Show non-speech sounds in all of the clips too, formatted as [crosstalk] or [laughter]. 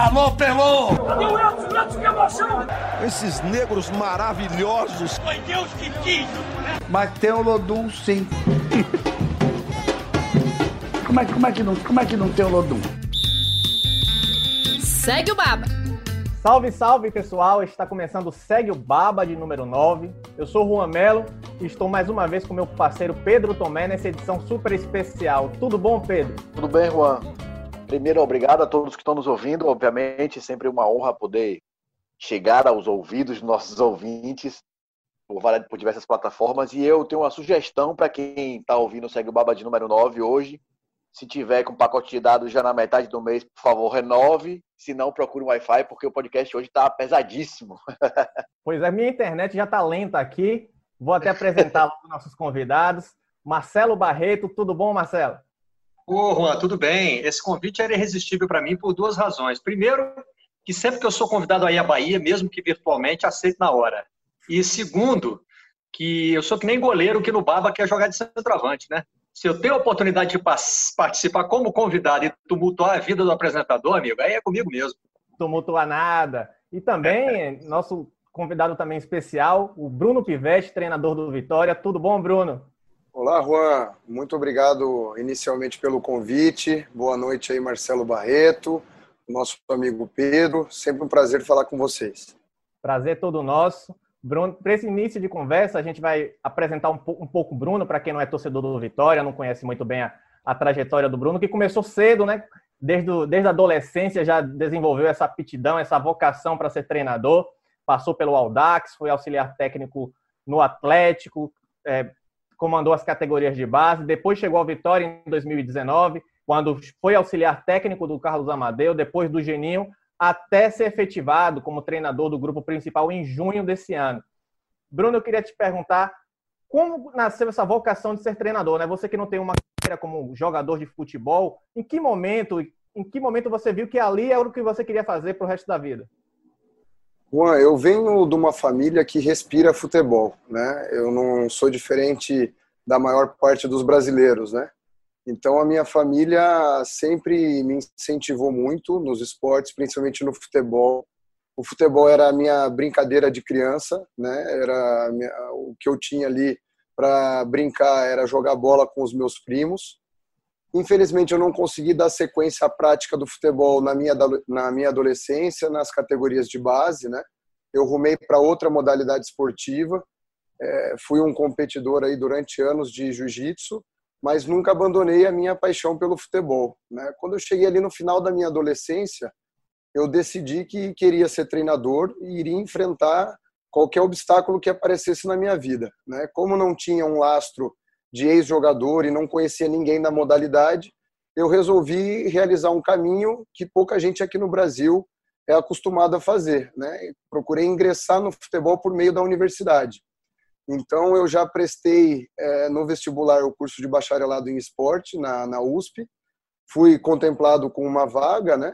Alô, Pelô! Cadê o Edson? Edson, que emoção! Esses negros maravilhosos. Foi Deus que quis! Mas tem o Lodum, sim. como, é, como, é que não, como é que não tem o Lodum? Segue o Baba. Salve, salve pessoal! Está começando o Segue o Baba de número 9. Eu sou o Juan Melo e estou mais uma vez com meu parceiro Pedro Tomé nessa edição super especial. Tudo bom, Pedro? Tudo bem, Juan? Primeiro, obrigado a todos que estão nos ouvindo. Obviamente, sempre uma honra poder chegar aos ouvidos dos nossos ouvintes por, por diversas plataformas. E eu tenho uma sugestão para quem está ouvindo Segue o Baba de número 9 hoje. Se tiver com pacote de dados já na metade do mês, por favor, renove. Se não, procure um Wi-Fi, porque o podcast hoje está pesadíssimo. [laughs] Pois é, minha internet já está lenta aqui. Vou até apresentar [laughs] os nossos convidados. Marcelo Barreto, tudo bom, Marcelo? Ô, Juan, tudo bem? Esse convite era irresistível para mim por duas razões. Primeiro, que sempre que eu sou convidado a ir à Bahia, mesmo que virtualmente, aceito na hora. E segundo, que eu sou que nem goleiro que no Baba quer jogar de centroavante, né? Se eu tenho a oportunidade de participar como convidado e tumultuar a vida do apresentador, amigo, aí é comigo mesmo. Tumultuar nada. E também, nosso convidado também especial, o Bruno Pivete, treinador do Vitória. Tudo bom, Bruno? Olá, Juan. Muito obrigado inicialmente pelo convite. Boa noite aí, Marcelo Barreto, nosso amigo Pedro. Sempre um prazer falar com vocês. Prazer todo nosso. Bruno, para esse início de conversa, a gente vai apresentar um, um pouco Bruno, para quem não é torcedor do Vitória, não conhece muito bem a, a trajetória do Bruno, que começou cedo, né? Desde, desde a adolescência já desenvolveu essa aptidão, essa vocação para ser treinador. Passou pelo Audax, foi auxiliar técnico no Atlético, é, comandou as categorias de base, depois chegou ao Vitória em 2019, quando foi auxiliar técnico do Carlos Amadeu, depois do Geninho, até ser efetivado como treinador do grupo principal em junho desse ano. Bruno, eu queria te perguntar como nasceu essa vocação de ser treinador, né? Você que não tem uma carreira como jogador de futebol, em que momento, em que momento você viu que ali era o que você queria fazer para o resto da vida? Juan, eu venho de uma família que respira futebol, né? Eu não sou diferente da maior parte dos brasileiros, né? Então a minha família sempre me incentivou muito nos esportes, principalmente no futebol. O futebol era a minha brincadeira de criança, né? Era minha, o que eu tinha ali para brincar era jogar bola com os meus primos. Infelizmente, eu não consegui dar sequência à prática do futebol na minha, na minha adolescência, nas categorias de base, né? Eu rumei para outra modalidade esportiva. É, fui um competidor aí durante anos de jiu-jitsu, mas nunca abandonei a minha paixão pelo futebol. Né? Quando eu cheguei ali no final da minha adolescência, eu decidi que queria ser treinador e iria enfrentar qualquer obstáculo que aparecesse na minha vida. Né? Como não tinha um lastro de ex-jogador e não conhecia ninguém da modalidade, eu resolvi realizar um caminho que pouca gente aqui no Brasil é acostumado a fazer. Né? Procurei ingressar no futebol por meio da universidade. Então, eu já prestei é, no vestibular o curso de bacharelado em esporte na, na USP, fui contemplado com uma vaga, né?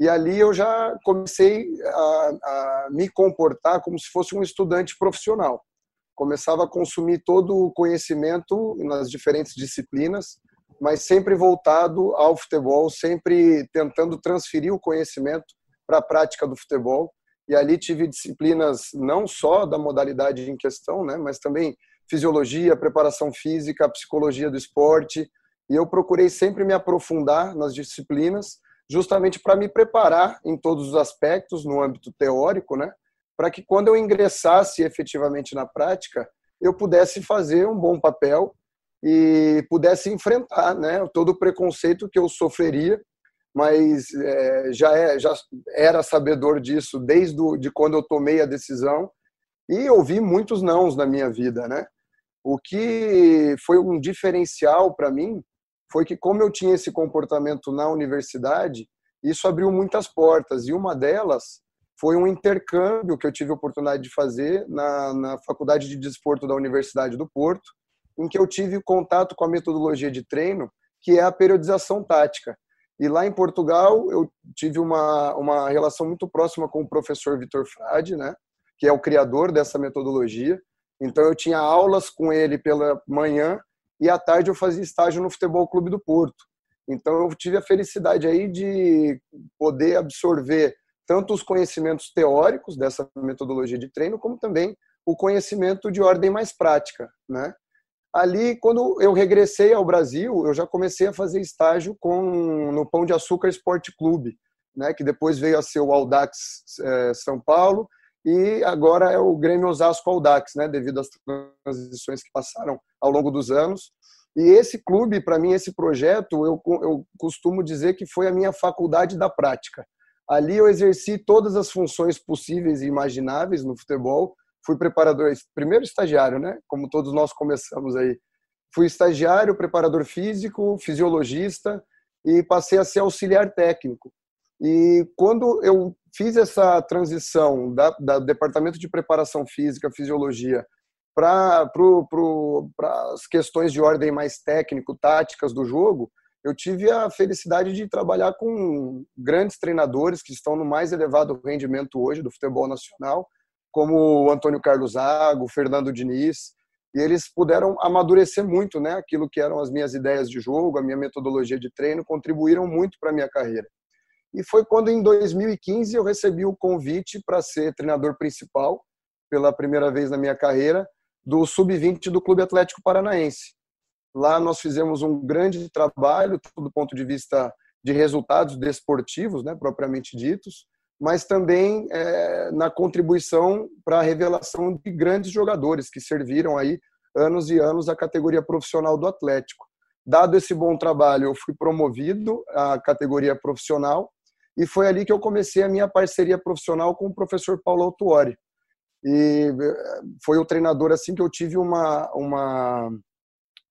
E ali eu já comecei a, a me comportar como se fosse um estudante profissional começava a consumir todo o conhecimento nas diferentes disciplinas, mas sempre voltado ao futebol, sempre tentando transferir o conhecimento para a prática do futebol. E ali tive disciplinas não só da modalidade em questão, né, mas também fisiologia, preparação física, psicologia do esporte. E eu procurei sempre me aprofundar nas disciplinas, justamente para me preparar em todos os aspectos no âmbito teórico, né, para que quando eu ingressasse efetivamente na prática, eu pudesse fazer um bom papel e pudesse enfrentar né, todo o preconceito que eu sofreria, mas é, já, é, já era sabedor disso desde do, de quando eu tomei a decisão e ouvi muitos nãos na minha vida. Né? O que foi um diferencial para mim foi que, como eu tinha esse comportamento na universidade, isso abriu muitas portas e uma delas foi um intercâmbio que eu tive a oportunidade de fazer na, na Faculdade de Desporto da Universidade do Porto, em que eu tive contato com a metodologia de treino, que é a periodização tática. E lá em Portugal, eu tive uma, uma relação muito próxima com o professor Vitor Frade, né, que é o criador dessa metodologia. Então, eu tinha aulas com ele pela manhã e à tarde eu fazia estágio no Futebol Clube do Porto. Então eu tive a felicidade aí de poder absorver tanto os conhecimentos teóricos dessa metodologia de treino, como também o conhecimento de ordem mais prática, né? Ali, quando eu regressei ao Brasil, eu já comecei a fazer estágio com no Pão de Açúcar Esporte Clube, né? Que depois veio a ser o Aldax é, São Paulo e agora é o Grêmio Osasco Aldax, né? Devido às transições que passaram ao longo dos anos. E esse clube, para mim, esse projeto, eu, eu costumo dizer que foi a minha faculdade da prática. Ali eu exerci todas as funções possíveis e imagináveis no futebol. Fui preparador, primeiro estagiário, né? Como todos nós começamos aí. Fui estagiário, preparador físico, fisiologista e passei a ser auxiliar técnico. E quando eu fiz essa transição da, da departamento de preparação física, fisiologia, para as questões de ordem mais técnico, táticas do jogo, eu tive a felicidade de trabalhar com grandes treinadores que estão no mais elevado rendimento hoje do futebol nacional, como o Antônio Carlos Zago, o Fernando Diniz, e eles puderam amadurecer muito, né, aquilo que eram as minhas ideias de jogo, a minha metodologia de treino, contribuíram muito para a minha carreira. E foi quando em 2015 eu recebi o convite para ser treinador principal pela primeira vez na minha carreira do sub-20 do Clube Atlético Paranaense. Lá nós fizemos um grande trabalho do ponto de vista de resultados desportivos, né, propriamente ditos, mas também é, na contribuição para a revelação de grandes jogadores que serviram aí anos e anos à categoria profissional do Atlético. Dado esse bom trabalho, eu fui promovido à categoria profissional e foi ali que eu comecei a minha parceria profissional com o professor Paulo Autuori. E eh, foi o treinador assim que eu tive uma, uma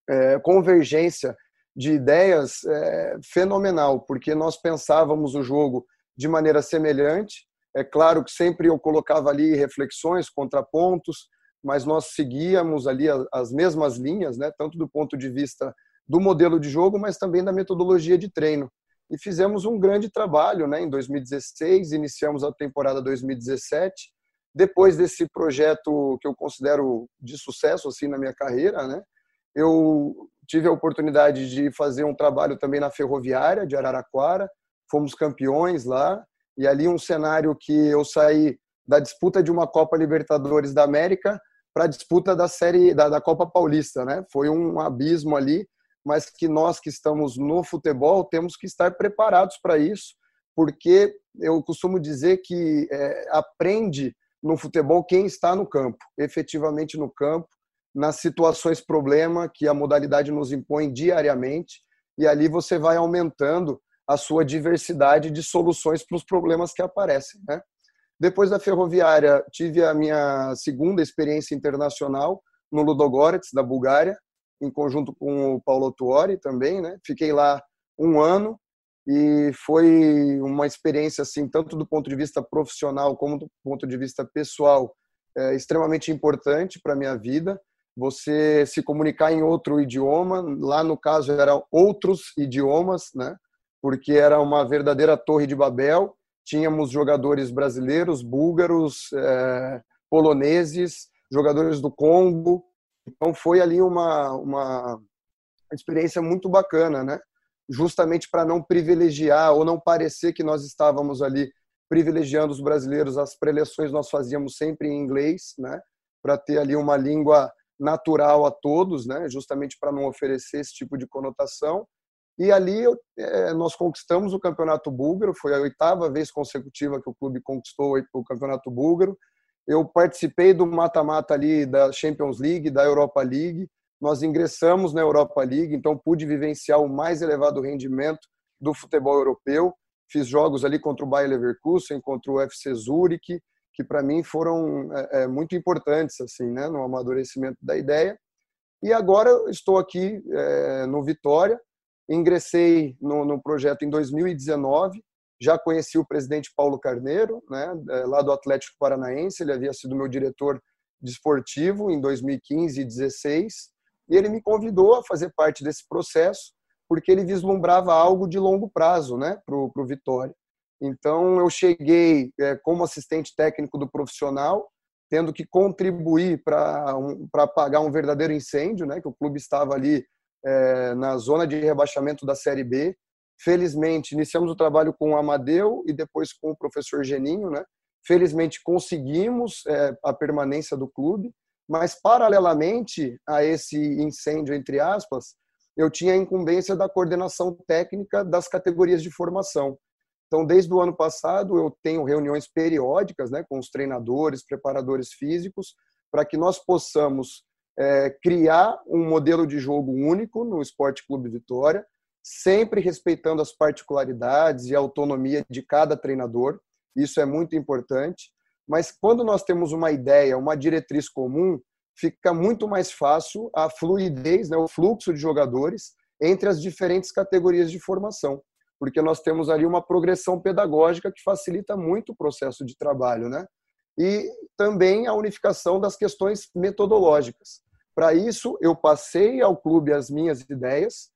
é, convergência de ideias é, fenomenal, porque nós pensávamos o jogo de maneira semelhante. É claro que sempre eu colocava ali reflexões, contrapontos, mas nós seguíamos ali as mesmas linhas, né, tanto do ponto de vista do modelo de jogo, mas também da metodologia de treino. E fizemos um grande trabalho né, em 2016, iniciamos a temporada 2017 depois desse projeto que eu considero de sucesso assim na minha carreira, né, eu tive a oportunidade de fazer um trabalho também na Ferroviária de Araraquara, fomos campeões lá, e ali um cenário que eu saí da disputa de uma Copa Libertadores da América para a disputa da série da, da Copa Paulista, né? Foi um abismo ali, mas que nós que estamos no futebol temos que estar preparados para isso, porque eu costumo dizer que é, aprende no futebol quem está no campo, efetivamente no campo, nas situações problema que a modalidade nos impõe diariamente, e ali você vai aumentando a sua diversidade de soluções para os problemas que aparecem. Né? Depois da ferroviária, tive a minha segunda experiência internacional no Ludogorets, da Bulgária, em conjunto com o Paulo Tuori também. Né? Fiquei lá um ano e foi uma experiência assim tanto do ponto de vista profissional como do ponto de vista pessoal é, extremamente importante para minha vida você se comunicar em outro idioma lá no caso eram outros idiomas né? Porque era uma verdadeira torre de Babel tínhamos jogadores brasileiros búlgaros é, poloneses jogadores do Congo. Então foi ali uma uma experiência muito bacana né? Justamente para não privilegiar ou não parecer que nós estávamos ali privilegiando os brasileiros. As preleções nós fazíamos sempre em inglês, né, para ter ali uma língua natural a todos, né, justamente para não oferecer esse tipo de conotação. E ali é, nós conquistamos o campeonato búlgaro, foi a oitava vez consecutiva que o clube conquistou o campeonato búlgaro. Eu participei do mata-mata ali da Champions League, da Europa League, nós ingressamos na Europa League, então pude vivenciar o mais elevado rendimento do futebol europeu. Fiz jogos ali contra o Bayer Leverkusen, contra o FC Zurich, que para mim foram é, é, muito importantes assim, né, no amadurecimento da ideia. E agora estou aqui é, no Vitória. Ingressei no, no, projeto em 2019. Já conheci o presidente Paulo Carneiro, né, é, lá do Atlético Paranaense. Ele havia sido meu diretor desportivo em 2015 e 2016 e ele me convidou a fazer parte desse processo, porque ele vislumbrava algo de longo prazo né, para o Vitória. Então, eu cheguei é, como assistente técnico do profissional, tendo que contribuir para um, apagar um verdadeiro incêndio, né, que o clube estava ali é, na zona de rebaixamento da Série B. Felizmente, iniciamos o trabalho com o Amadeu e depois com o professor Geninho, né? Felizmente, conseguimos é, a permanência do clube, mas, paralelamente a esse incêndio, entre aspas, eu tinha a incumbência da coordenação técnica das categorias de formação. Então, desde o ano passado, eu tenho reuniões periódicas né, com os treinadores, preparadores físicos, para que nós possamos é, criar um modelo de jogo único no Esporte Clube Vitória, sempre respeitando as particularidades e a autonomia de cada treinador. Isso é muito importante. Mas quando nós temos uma ideia, uma diretriz comum, fica muito mais fácil a fluidez, né, o fluxo de jogadores entre as diferentes categorias de formação, porque nós temos ali uma progressão pedagógica que facilita muito o processo de trabalho, né? E também a unificação das questões metodológicas. Para isso, eu passei ao clube as minhas ideias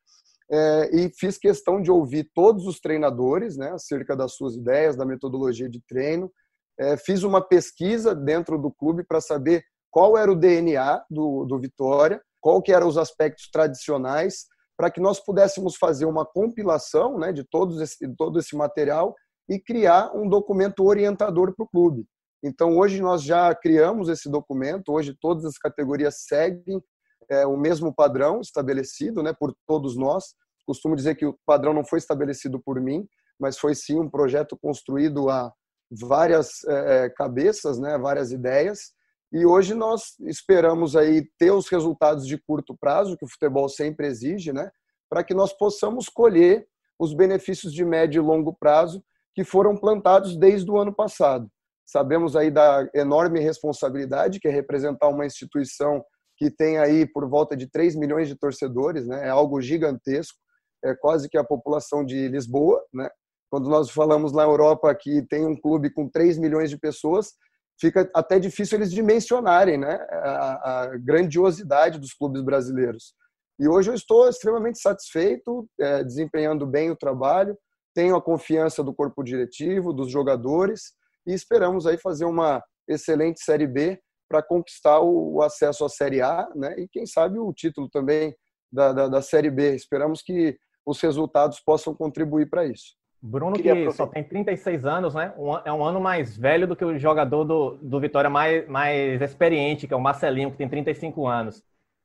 é, e fiz questão de ouvir todos os treinadores, né, acerca das suas ideias, da metodologia de treino. É, fiz uma pesquisa dentro do clube para saber qual era o DNA do, do Vitória, qual que eram os aspectos tradicionais, para que nós pudéssemos fazer uma compilação né, de todos esse, todo esse material e criar um documento orientador para o clube. Então, hoje nós já criamos esse documento, hoje todas as categorias seguem é, o mesmo padrão estabelecido né, por todos nós. Costumo dizer que o padrão não foi estabelecido por mim, mas foi sim um projeto construído a várias é, cabeças, né, várias ideias, e hoje nós esperamos aí ter os resultados de curto prazo, que o futebol sempre exige, né? para que nós possamos colher os benefícios de médio e longo prazo que foram plantados desde o ano passado. Sabemos aí da enorme responsabilidade que é representar uma instituição que tem aí por volta de 3 milhões de torcedores, né? É algo gigantesco, é quase que a população de Lisboa, né? Quando nós falamos na Europa que tem um clube com 3 milhões de pessoas, fica até difícil eles dimensionarem né, a, a grandiosidade dos clubes brasileiros. E hoje eu estou extremamente satisfeito, é, desempenhando bem o trabalho, tenho a confiança do corpo diretivo, dos jogadores e esperamos aí fazer uma excelente Série B para conquistar o, acesso à Série A, né? E quem sabe o título também da, da, da Série B. Esperamos que os resultados possam contribuir para isso. Bruno, que só tem 36 anos, né? Um, é um ano mais velho do que o jogador do, do Vitória mais, mais experiente, que é o Marcelinho, que tem 35 anos.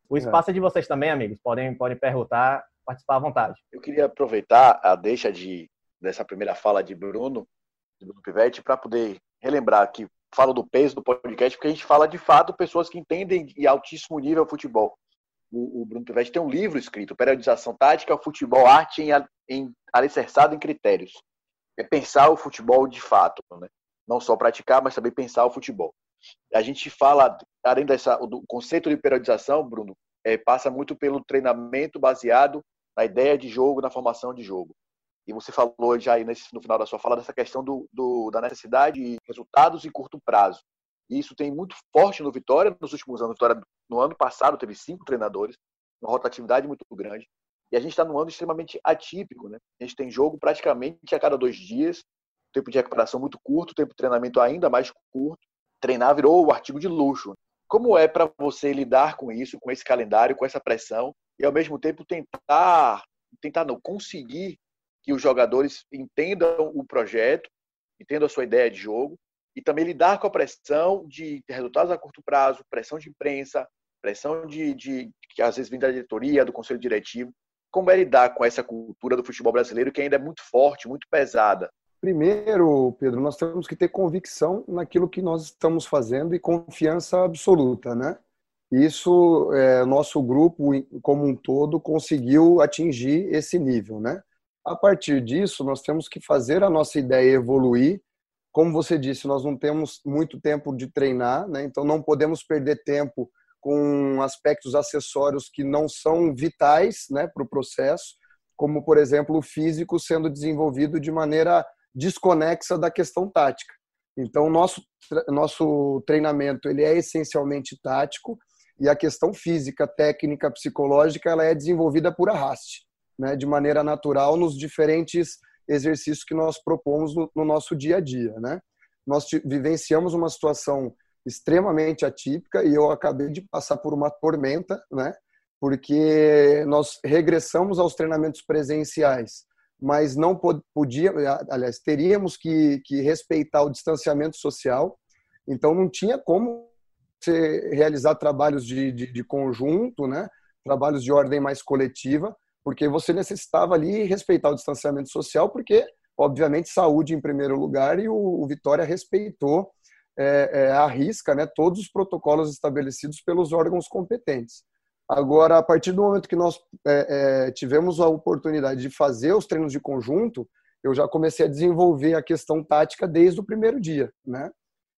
O espaço é, é de vocês também, amigos. Podem, podem perguntar, participar à vontade. Eu queria aproveitar a deixa de, dessa primeira fala de Bruno, de Bruno Pivetti, para poder relembrar que falo do peso do podcast, porque a gente fala de fato pessoas que entendem em altíssimo nível futebol. O, o Bruno Pivetti tem um livro escrito, Periodização Tática, Futebol, Arte em, em alicerçado em critérios. É pensar o futebol de fato, né? não só praticar, mas também pensar o futebol. A gente fala, além dessa, do conceito de periodização, Bruno, é, passa muito pelo treinamento baseado na ideia de jogo, na formação de jogo. E você falou já aí nesse, no final da sua fala dessa questão do, do, da necessidade de resultados em curto prazo. E isso tem muito forte no Vitória nos últimos anos. Vitória, no ano passado, teve cinco treinadores, uma rotatividade muito grande. E a gente está num ano extremamente atípico, né? A gente tem jogo praticamente a cada dois dias, tempo de recuperação muito curto, tempo de treinamento ainda mais curto. Treinar virou o artigo de luxo. Como é para você lidar com isso, com esse calendário, com essa pressão e ao mesmo tempo tentar, tentar não conseguir que os jogadores entendam o projeto, entendam a sua ideia de jogo e também lidar com a pressão de resultados a curto prazo, pressão de imprensa, pressão de, de que às vezes vem da diretoria, do conselho diretivo. Como é lidar com essa cultura do futebol brasileiro que ainda é muito forte, muito pesada? Primeiro, Pedro, nós temos que ter convicção naquilo que nós estamos fazendo e confiança absoluta, né? Isso, é, nosso grupo como um todo conseguiu atingir esse nível, né? A partir disso, nós temos que fazer a nossa ideia evoluir. Como você disse, nós não temos muito tempo de treinar, né? Então não podemos perder tempo com aspectos acessórios que não são vitais né, para o processo, como, por exemplo, o físico sendo desenvolvido de maneira desconexa da questão tática. Então, nosso, nosso treinamento ele é essencialmente tático e a questão física, técnica, psicológica, ela é desenvolvida por arraste, né, de maneira natural nos diferentes exercícios que nós propomos no, no nosso dia a dia. Né? Nós vivenciamos uma situação extremamente atípica e eu acabei de passar por uma tormenta, né? porque nós regressamos aos treinamentos presenciais, mas não podia, aliás, teríamos que, que respeitar o distanciamento social, então não tinha como realizar trabalhos de, de, de conjunto, né? trabalhos de ordem mais coletiva, porque você necessitava ali respeitar o distanciamento social, porque, obviamente, saúde em primeiro lugar e o, o Vitória respeitou é, é, à risca né, todos os protocolos estabelecidos pelos órgãos competentes. Agora, a partir do momento que nós é, é, tivemos a oportunidade de fazer os treinos de conjunto, eu já comecei a desenvolver a questão tática desde o primeiro dia, né?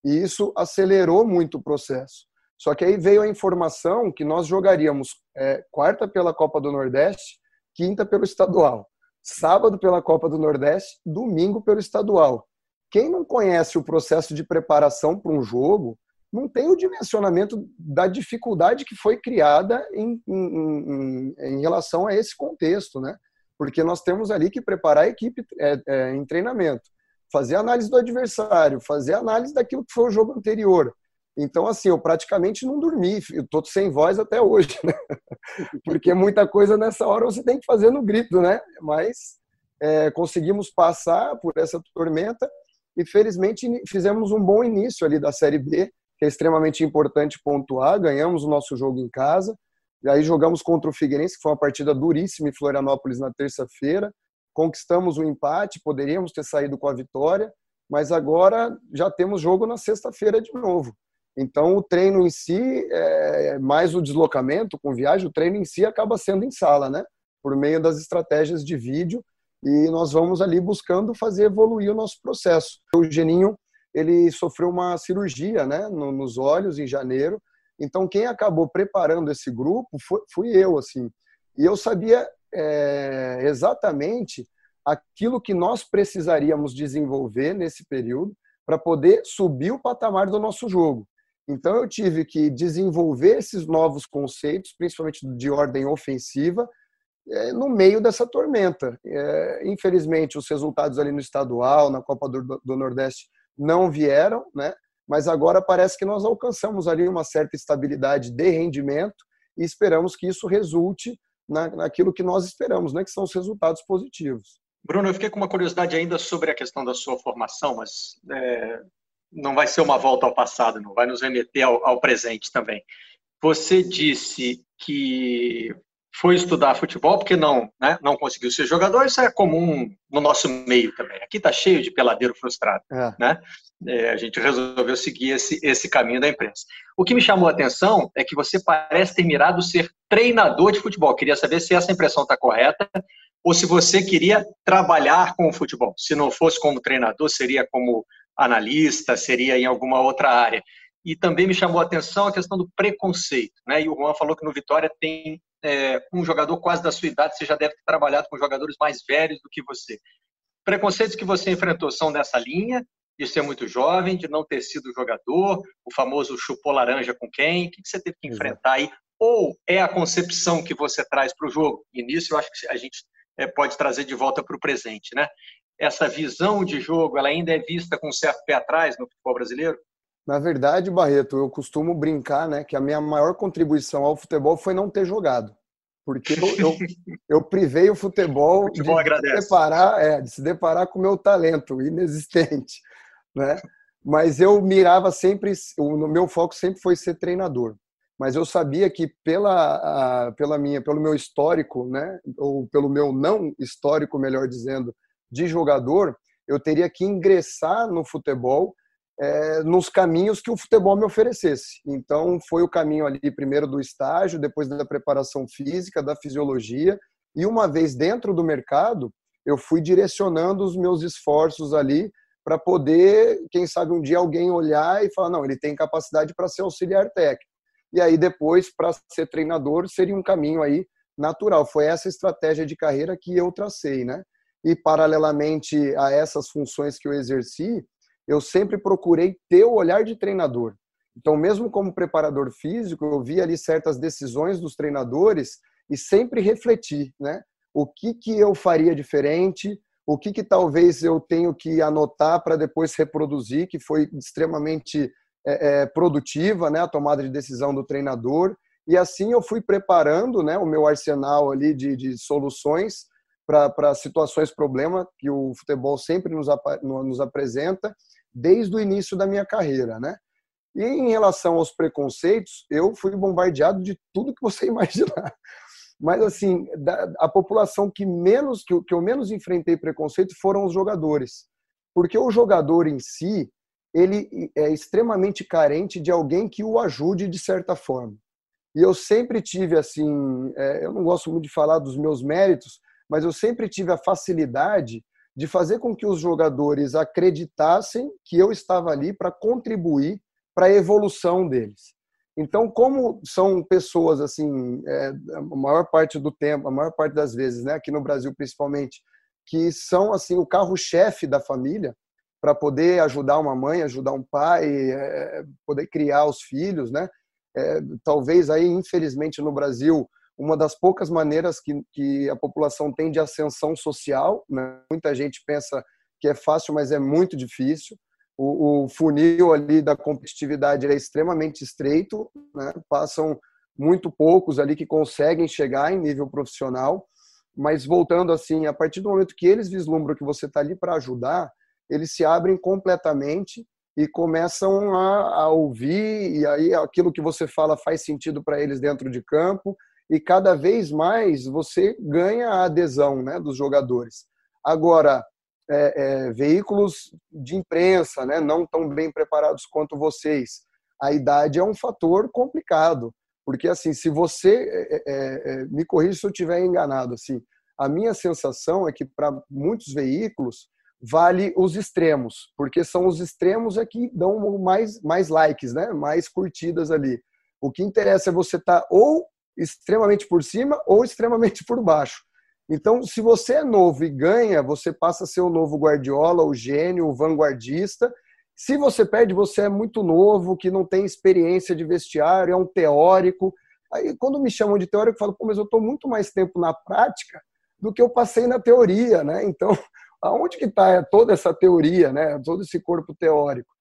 E isso acelerou muito o processo. Só que aí veio a informação que nós jogaríamos é, quarta pela Copa do Nordeste, quinta pelo estadual, sábado pela Copa do Nordeste, domingo pelo estadual. Quem não conhece o processo de preparação para um jogo não tem o dimensionamento da dificuldade que foi criada em, em, em, em relação a esse contexto, né? Porque nós temos ali que preparar a equipe é, é, em treinamento, fazer análise do adversário, fazer análise daquilo que foi o jogo anterior. Então, assim, eu praticamente não dormi, eu tô sem voz até hoje, né? [laughs] Porque muita coisa nessa hora você tem que fazer no grito, né? Mas é, conseguimos passar por essa tormenta e felizmente fizemos um bom início ali da Série B, que é extremamente importante pontuar. Ganhamos o nosso jogo em casa, e aí jogamos contra o Figueirense, que foi uma partida duríssima em Florianópolis na terça-feira. Conquistamos o empate, poderíamos ter saído com a vitória, mas agora já temos jogo na sexta-feira de novo. Então, o treino em si, é, mais o deslocamento com viagem, o treino em si acaba sendo em sala, né? Por meio das estratégias de vídeo e nós vamos ali buscando fazer evoluir o nosso processo. O Geninho ele sofreu uma cirurgia né, nos olhos em janeiro, então quem acabou preparando esse grupo fui eu, assim. E eu sabia é, exatamente aquilo que nós precisaríamos desenvolver nesse período para poder subir o patamar do nosso jogo. Então eu tive que desenvolver esses novos conceitos, principalmente de ordem ofensiva, no meio dessa tormenta. É, infelizmente, os resultados ali no estadual, na Copa do, do, Nordeste, não vieram, né? mas agora parece que nós alcançamos ali uma certa estabilidade de rendimento e esperamos que isso resulte na, naquilo que nós esperamos, né? que são os resultados positivos. Bruno, eu fiquei com uma curiosidade ainda sobre a questão da sua formação, mas é, não vai ser uma volta ao passado, não vai nos remeter ao, ao presente também. Você disse que foi estudar futebol porque não, né, não conseguiu ser jogador, isso é comum no nosso meio também. Aqui está cheio de peladeiro frustrado, é. né? É, a gente resolveu seguir esse, esse caminho da imprensa. O que me chamou a atenção é que você parece ter mirado ser treinador de futebol. Queria saber se essa impressão está correta ou se você queria trabalhar com o futebol. Se não fosse como treinador, seria como analista, seria em alguma outra área. E também me chamou a atenção a questão do preconceito. Né? E o Juan falou que no Vitória tem é, um jogador quase da sua idade, você já deve ter trabalhado com jogadores mais velhos do que você. Preconceitos que você enfrentou são dessa linha, de ser muito jovem, de não ter sido jogador, o famoso chupou laranja com quem? O que você teve que enfrentar aí? Ou é a concepção que você traz para o jogo? E nisso eu acho que a gente é, pode trazer de volta para o presente, né? Essa visão de jogo, ela ainda é vista com um certo pé atrás no futebol brasileiro? Na verdade, Barreto, eu costumo brincar, né, que a minha maior contribuição ao futebol foi não ter jogado. Porque eu, eu, [laughs] eu privei o futebol, futebol de, se deparar, é, de se deparar com o meu talento inexistente. [laughs] Né? Mas eu mirava sempre, o meu foco sempre foi ser treinador. Mas eu sabia que pela, a, pela minha, pelo meu histórico, né, ou pelo meu não histórico, melhor dizendo, de jogador, eu teria que ingressar no futebol é, nos caminhos que o futebol me oferecesse. Então, foi o caminho ali, primeiro do estágio, depois da preparação física, da fisiologia, e uma vez dentro do mercado, eu fui direcionando os meus esforços ali para poder, quem sabe um dia alguém olhar e falar, não, ele tem capacidade para ser auxiliar técnico. E aí depois, para ser treinador, seria um caminho aí natural. Foi essa estratégia de carreira que eu tracei, né? E paralelamente a essas funções que eu exerci, eu sempre procurei ter o olhar de treinador. Então, mesmo como preparador físico, eu vi ali certas decisões dos treinadores e sempre refleti, né? O que, que eu faria diferente, o que, que talvez eu tenho que anotar para depois reproduzir, que foi extremamente é, é, produtiva, né? A tomada de decisão do treinador. E assim eu fui preparando né, o meu arsenal ali de, de soluções para situações problema que o futebol sempre nos, nos apresenta desde o início da minha carreira, né? E em relação aos preconceitos, eu fui bombardeado de tudo que você [laughs] imaginar. Mas assim, a população que menos que eu menos enfrentei preconceito foram os jogadores, porque o jogador em si ele é extremamente carente de alguém que o ajude de certa forma. E eu sempre tive assim, é, eu não gosto muito de falar dos meus méritos, mas eu sempre tive a facilidade de fazer com que os jogadores acreditassem que eu estava ali para contribuir para a evolução deles. Então, como são pessoas assim, é, a maior parte do tempo, a maior parte das vezes, né, aqui no Brasil principalmente, que são assim o carro-chefe da família para poder ajudar uma mãe, ajudar um pai, é, poder criar os filhos, né? É, talvez aí, infelizmente, no Brasil, uma das poucas maneiras que, que a população tem de ascensão social. Né? Muita gente pensa que é fácil, mas é muito difícil. O, o funil ali da competitividade é extremamente estreito, né? passam muito poucos ali que conseguem chegar em nível profissional. Mas voltando assim, a partir do momento que eles vislumbram que você está ali para ajudar, eles se abrem completamente e começam a, a, ouvir, e aí aquilo que você fala faz sentido para eles dentro de campo, e cada vez mais você ganha a adesão né, dos jogadores. Agora, é, é, veículos de imprensa né, não tão bem preparados quanto vocês, a idade é um fator complicado, porque assim, se você é, é, é me corrija se eu estiver enganado, assim, a minha sensação é que para muitos veículos vale os extremos, porque são os extremos é que dão mais, mais likes, né? mais curtidas ali. O que interessa é você estar tá ou extremamente por cima ou extremamente por baixo. Então, se você é novo e ganha, você passa a ser o novo Guardiola, o gênio, o vanguardista. Se você perde, você é muito novo, que não tem experiência de vestiário, é um teórico. Aí, quando me chamam de teórico, eu falo, pô, mas eu estou muito mais tempo na prática do que eu passei na teoria, né? Então, [laughs] aonde que está toda essa teoria, né? Todo esse corpo teórico.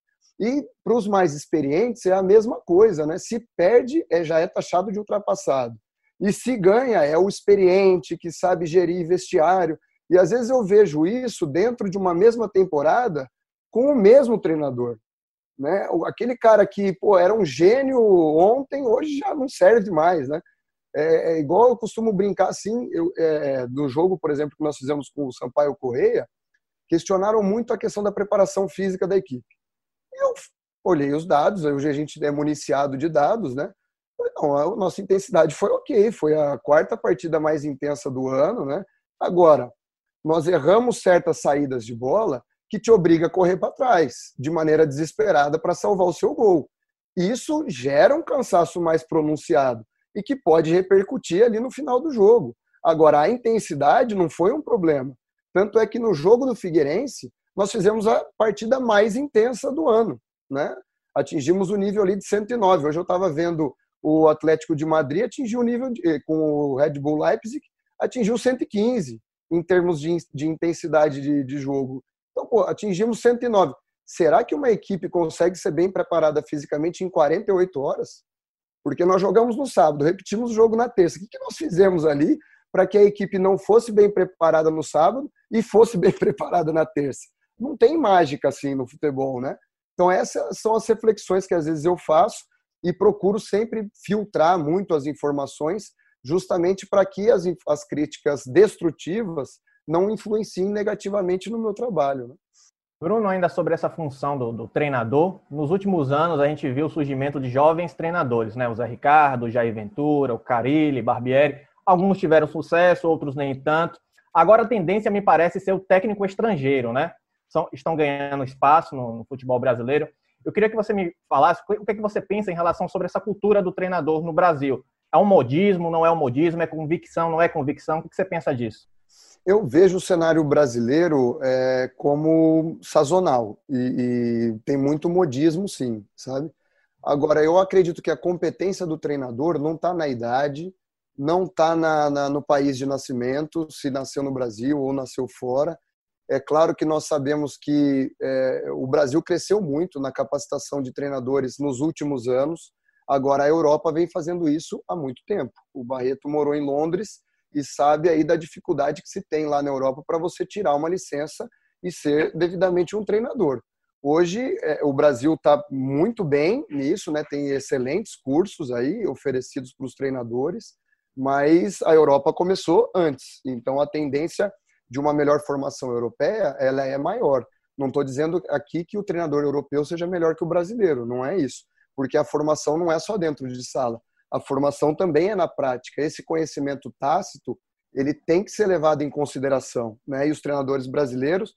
E para os mais experientes é a mesma coisa, né? Se perde, é, já é taxado de ultrapassado. E se ganha, é o experiente que sabe gerir vestiário. E às vezes eu vejo isso dentro de uma mesma temporada com o mesmo treinador. Né? Aquele cara que pô, era um gênio ontem, hoje já não serve mais. Né? É, é igual eu costumo brincar assim, eu, é, do jogo, por exemplo, que nós fizemos com o Sampaio Correia, questionaram muito a questão da preparação física da equipe. Eu olhei os dados, hoje a gente é municiado de dados, né? Não, a nossa intensidade foi ok, foi a quarta partida mais intensa do ano, né? Agora, nós erramos certas saídas de bola que te obriga a correr para trás, de maneira desesperada para salvar o seu gol. Isso gera um cansaço mais pronunciado e que pode repercutir ali no final do jogo. Agora, a intensidade não foi um problema. Tanto é que no jogo do Figueirense, nós fizemos a partida mais intensa do ano. Né? Atingimos o nível ali de 109. Hoje eu estava vendo o Atlético de Madrid atingir o nível de, com o Red Bull Leipzig, atingiu 115 em termos de, de intensidade de, de jogo. Então, pô, atingimos 109. Será que uma equipe consegue ser bem preparada fisicamente em 48 horas? Porque nós jogamos no sábado, repetimos o jogo na terça. O que nós fizemos ali para que a equipe não fosse bem preparada no sábado e fosse [laughs] bem preparada na terça? Não tem mágica assim no futebol, né? Então, essas são as reflexões que às vezes eu faço e procuro sempre filtrar muito as informações, justamente para que as, as críticas destrutivas não influenciem negativamente no meu trabalho. Né? Bruno, ainda sobre essa função do, do, treinador, nos últimos anos a gente viu o surgimento de jovens treinadores, né? O Zé Ricardo, o Jair Ventura, o Carilli, Barbieri. Alguns tiveram sucesso, outros nem tanto. Agora a tendência me parece ser o técnico estrangeiro, né? São, estão ganhando espaço no, no futebol brasileiro. Eu queria que você me falasse o que, é que você pensa em relação sobre essa cultura do treinador no Brasil. É um modismo, não é um modismo, é convicção, não é convicção? O que você pensa disso? Eu vejo o cenário brasileiro é, como sazonal e, e, tem muito modismo, sim, sabe? Agora, eu acredito que a competência do treinador não está na idade, não está no país de nascimento, se nasceu no Brasil ou nasceu fora. É claro que nós sabemos que é, o Brasil cresceu muito na capacitação de treinadores nos últimos anos. Agora, a Europa vem fazendo isso há muito tempo. O Barreto morou em Londres e sabe aí da dificuldade que se tem lá na Europa para você tirar uma licença e ser devidamente um treinador. Hoje, é, o Brasil está muito bem nisso, né? tem excelentes cursos aí oferecidos para os treinadores, mas a Europa começou antes. Então, a tendência de uma melhor formação europeia ela é maior. Não estou dizendo aqui que o treinador europeu seja melhor que o brasileiro, não é isso porque a formação não é só dentro de sala, a formação também é na prática. Esse conhecimento tácito, ele tem que ser levado em consideração, né? E os treinadores brasileiros,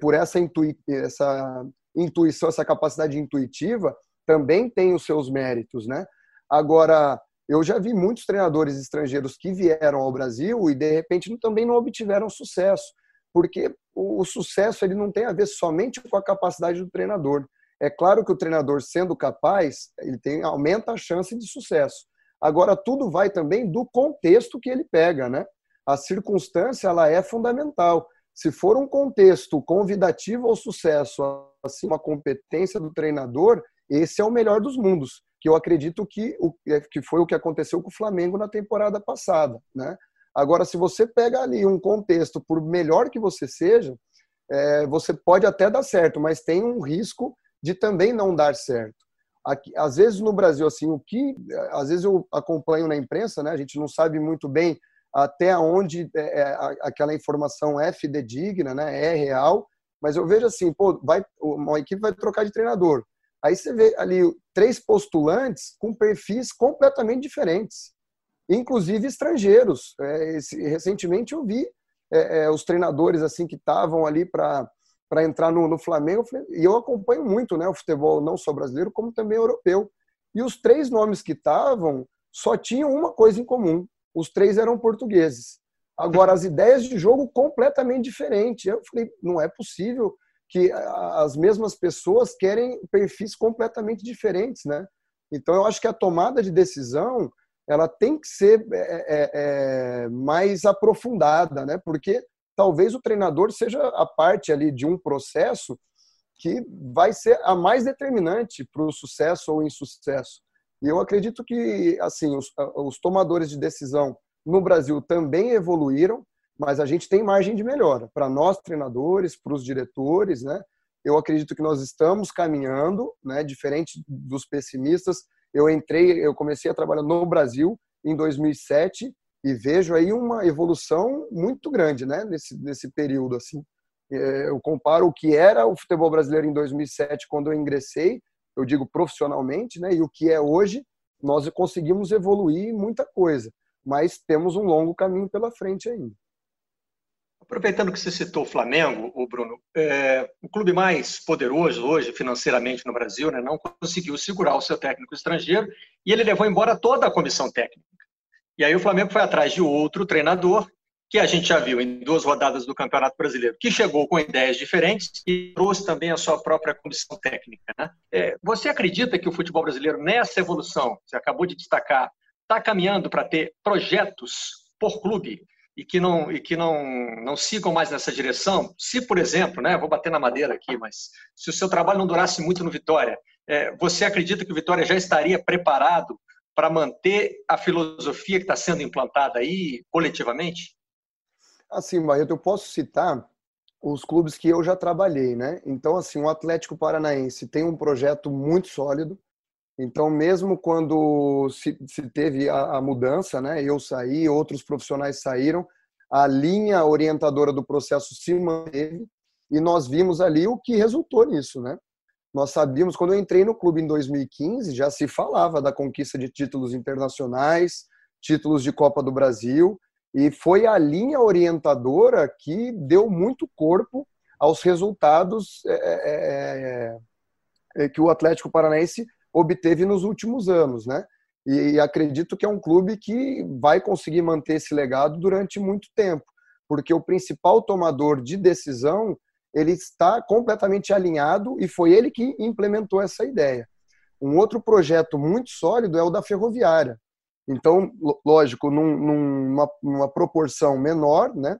por essa, intui essa intuição, essa capacidade intuitiva, também têm os seus méritos, né? Agora, eu já vi muitos treinadores estrangeiros que vieram ao Brasil e de repente também não obtiveram sucesso, porque o sucesso ele não tem a ver somente com a capacidade do treinador. É claro que o treinador, sendo capaz, ele tem, aumenta a chance de sucesso. Agora, tudo vai também do contexto que ele pega, né? A circunstância, ela é fundamental. Se for um contexto convidativo ao sucesso, assim, uma competência do treinador, esse é o melhor dos mundos, que eu acredito que, o, é, que foi o que aconteceu com o Flamengo na temporada passada, né? Agora, se você pega ali um contexto, por melhor que você seja, é, você pode até dar certo, mas tem um risco de também não dar certo. Aqui, às vezes no Brasil, assim, o que às vezes eu acompanho na imprensa, né? A gente não sabe muito bem até onde é, é aquela informação é fidedigna, né? É real, mas eu vejo assim, pô, vai uma equipe vai trocar de treinador. Aí você vê ali três postulantes com perfis completamente diferentes, inclusive estrangeiros. É, esse, recentemente eu vi é, é os treinadores assim que estavam ali para para entrar no, no Flamengo. E eu acompanho muito né, o futebol, não só brasileiro, como também europeu. E os três nomes que estavam só tinham uma coisa em comum: os três eram portugueses. Agora, as ideias de jogo completamente diferentes. Eu falei, não é possível que as mesmas pessoas querem perfis completamente diferentes, né? Então, eu acho que a tomada de decisão ela tem que ser é, é, é, mais aprofundada, né? Porque talvez o treinador seja a parte ali de um processo que vai ser a mais determinante para o sucesso ou insucesso. E eu acredito que assim os, os tomadores de decisão no Brasil também evoluíram, mas a gente tem margem de melhora para nós treinadores, para os diretores, né? Eu acredito que nós estamos caminhando, né? Diferente dos pessimistas, eu entrei, eu comecei a trabalhar no Brasil em 2007 e vejo aí uma evolução muito grande, né, nesse, nesse período, assim. É, eu comparo o que era o futebol brasileiro em 2007, quando eu ingressei, eu digo profissionalmente, né, e o que é hoje, nós conseguimos evoluir muita coisa, mas temos um longo caminho pela frente ainda. Aproveitando que você citou o Flamengo, o Bruno, é, o clube mais poderoso hoje financeiramente no Brasil, né, não conseguiu segurar o seu técnico estrangeiro e ele levou embora toda a comissão técnica. E aí o Flamengo foi atrás de outro treinador, que a gente já viu em duas rodadas do Campeonato Brasileiro, que chegou com ideias diferentes e trouxe também a sua própria comissão técnica. Né? É, você acredita que o futebol brasileiro, nessa evolução, você acabou de destacar, está caminhando para ter projetos por clube e que não e que não não sigam mais nessa direção? Se, por exemplo, né, vou bater na madeira aqui, mas se o seu trabalho não durasse muito no Vitória, é, você acredita que o Vitória já estaria preparado para manter a filosofia que está sendo implantada aí coletivamente? Assim, Barreto, eu posso citar os clubes que eu já trabalhei, né? Então, assim, o Atlético Paranaense tem um projeto muito sólido. Então, mesmo quando se, se teve a, a, mudança, né? Eu saí, outros profissionais saíram, a linha orientadora do processo se manteve e nós vimos ali o que resultou nisso, né? Nós sabíamos, quando eu entrei no clube em 2015, já se falava da conquista de títulos internacionais, títulos de Copa do Brasil, e foi a linha orientadora que deu muito corpo aos resultados é, é, é, é que o Atlético Paranaense obteve nos últimos anos, né? E acredito que é um clube que vai conseguir manter esse legado durante muito tempo, porque o principal tomador de decisão ele está completamente alinhado e foi ele que implementou essa ideia. Um outro projeto muito sólido é o da ferroviária. Então, lógico, num, numa, numa proporção menor, né?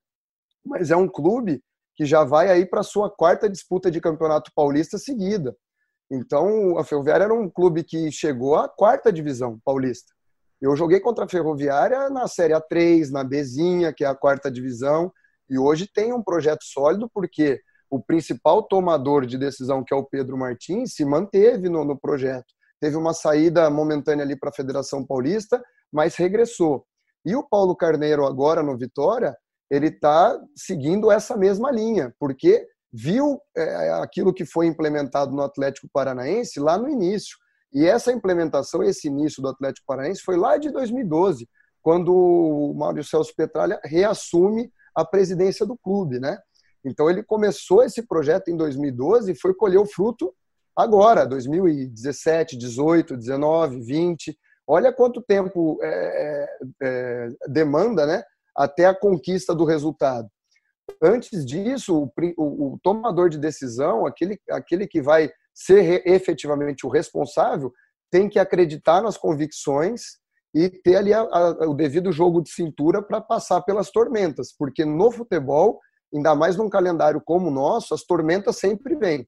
Mas é um clube que já vai aí para sua quarta disputa de campeonato paulista seguida. Então, a Ferroviária era um clube que chegou à quarta divisão paulista. Eu joguei contra a Ferroviária na Série A3, na Bezinha, que é a quarta divisão, e hoje tem um projeto sólido porque o principal tomador de decisão, que é o Pedro Martins, se manteve no, no projeto. Teve uma saída momentânea ali para a Federação Paulista, mas regressou. E o Paulo Carneiro, agora no Vitória, ele está seguindo essa mesma linha, porque viu é, aquilo que foi implementado no Atlético Paranaense lá no início. E essa implementação, esse início do Atlético Paranaense foi lá de 2012, quando o Mário Celso Petralha reassume a presidência do clube, né? Então ele começou esse projeto em 2012 e foi colher o fruto agora, 2017, 18, 19, 20. Olha quanto tempo é, é, é, demanda, né? Até a conquista do resultado. Antes disso, o, o, tomador de decisão, aquele, aquele que vai ser efetivamente o responsável, tem que acreditar nas convicções e ter ali a, a, o devido jogo de cintura para passar pelas tormentas, porque no futebol, ainda mais num calendário como o nosso, as tormentas sempre vêm,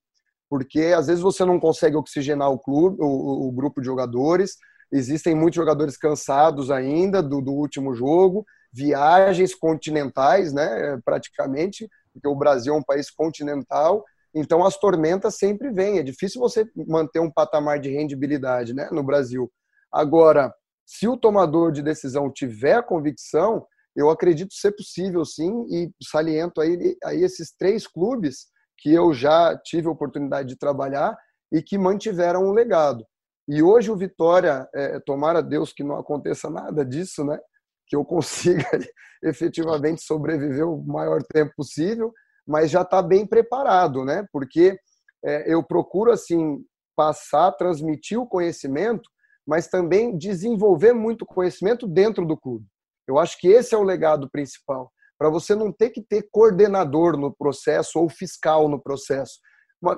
porque às vezes você não consegue oxigenar o clube, o, o grupo de jogadores, existem muitos jogadores cansados ainda do, do último jogo, viagens continentais, né, praticamente, porque o Brasil é um país continental, então as tormentas sempre vêm. É difícil você manter um patamar de rendibilidade, né, no Brasil. Agora, se o tomador de decisão tiver a convicção, eu acredito ser possível sim e saliento aí, aí esses três clubes que eu já tive a oportunidade de trabalhar e que mantiveram o legado. E hoje o Vitória, é, tomara Deus que não aconteça nada disso, né? Que eu consiga [laughs] efetivamente sobreviver o maior tempo possível, mas já está bem preparado, né? Porque é, eu procuro assim passar, transmitir o conhecimento, mas também desenvolver muito conhecimento dentro do clube. Eu acho que esse é o legado principal, para você não ter que ter coordenador no processo ou fiscal no processo.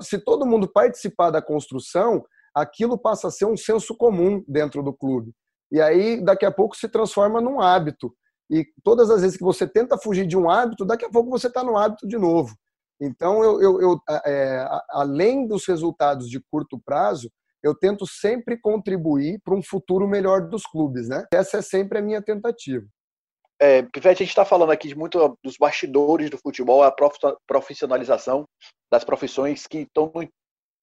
Se todo mundo participar da construção, aquilo passa a ser um senso comum dentro do clube. E aí, daqui a pouco, se transforma num hábito. E todas as vezes que você tenta fugir de um hábito, daqui a pouco você está no hábito de novo. Então, eu, eu, eu é, além dos resultados de curto prazo, eu tento sempre contribuir para um futuro melhor dos clubes, né? Essa é sempre a minha tentativa. É, a gente está falando aqui de muito dos bastidores do futebol, a profissionalização das profissões que estão no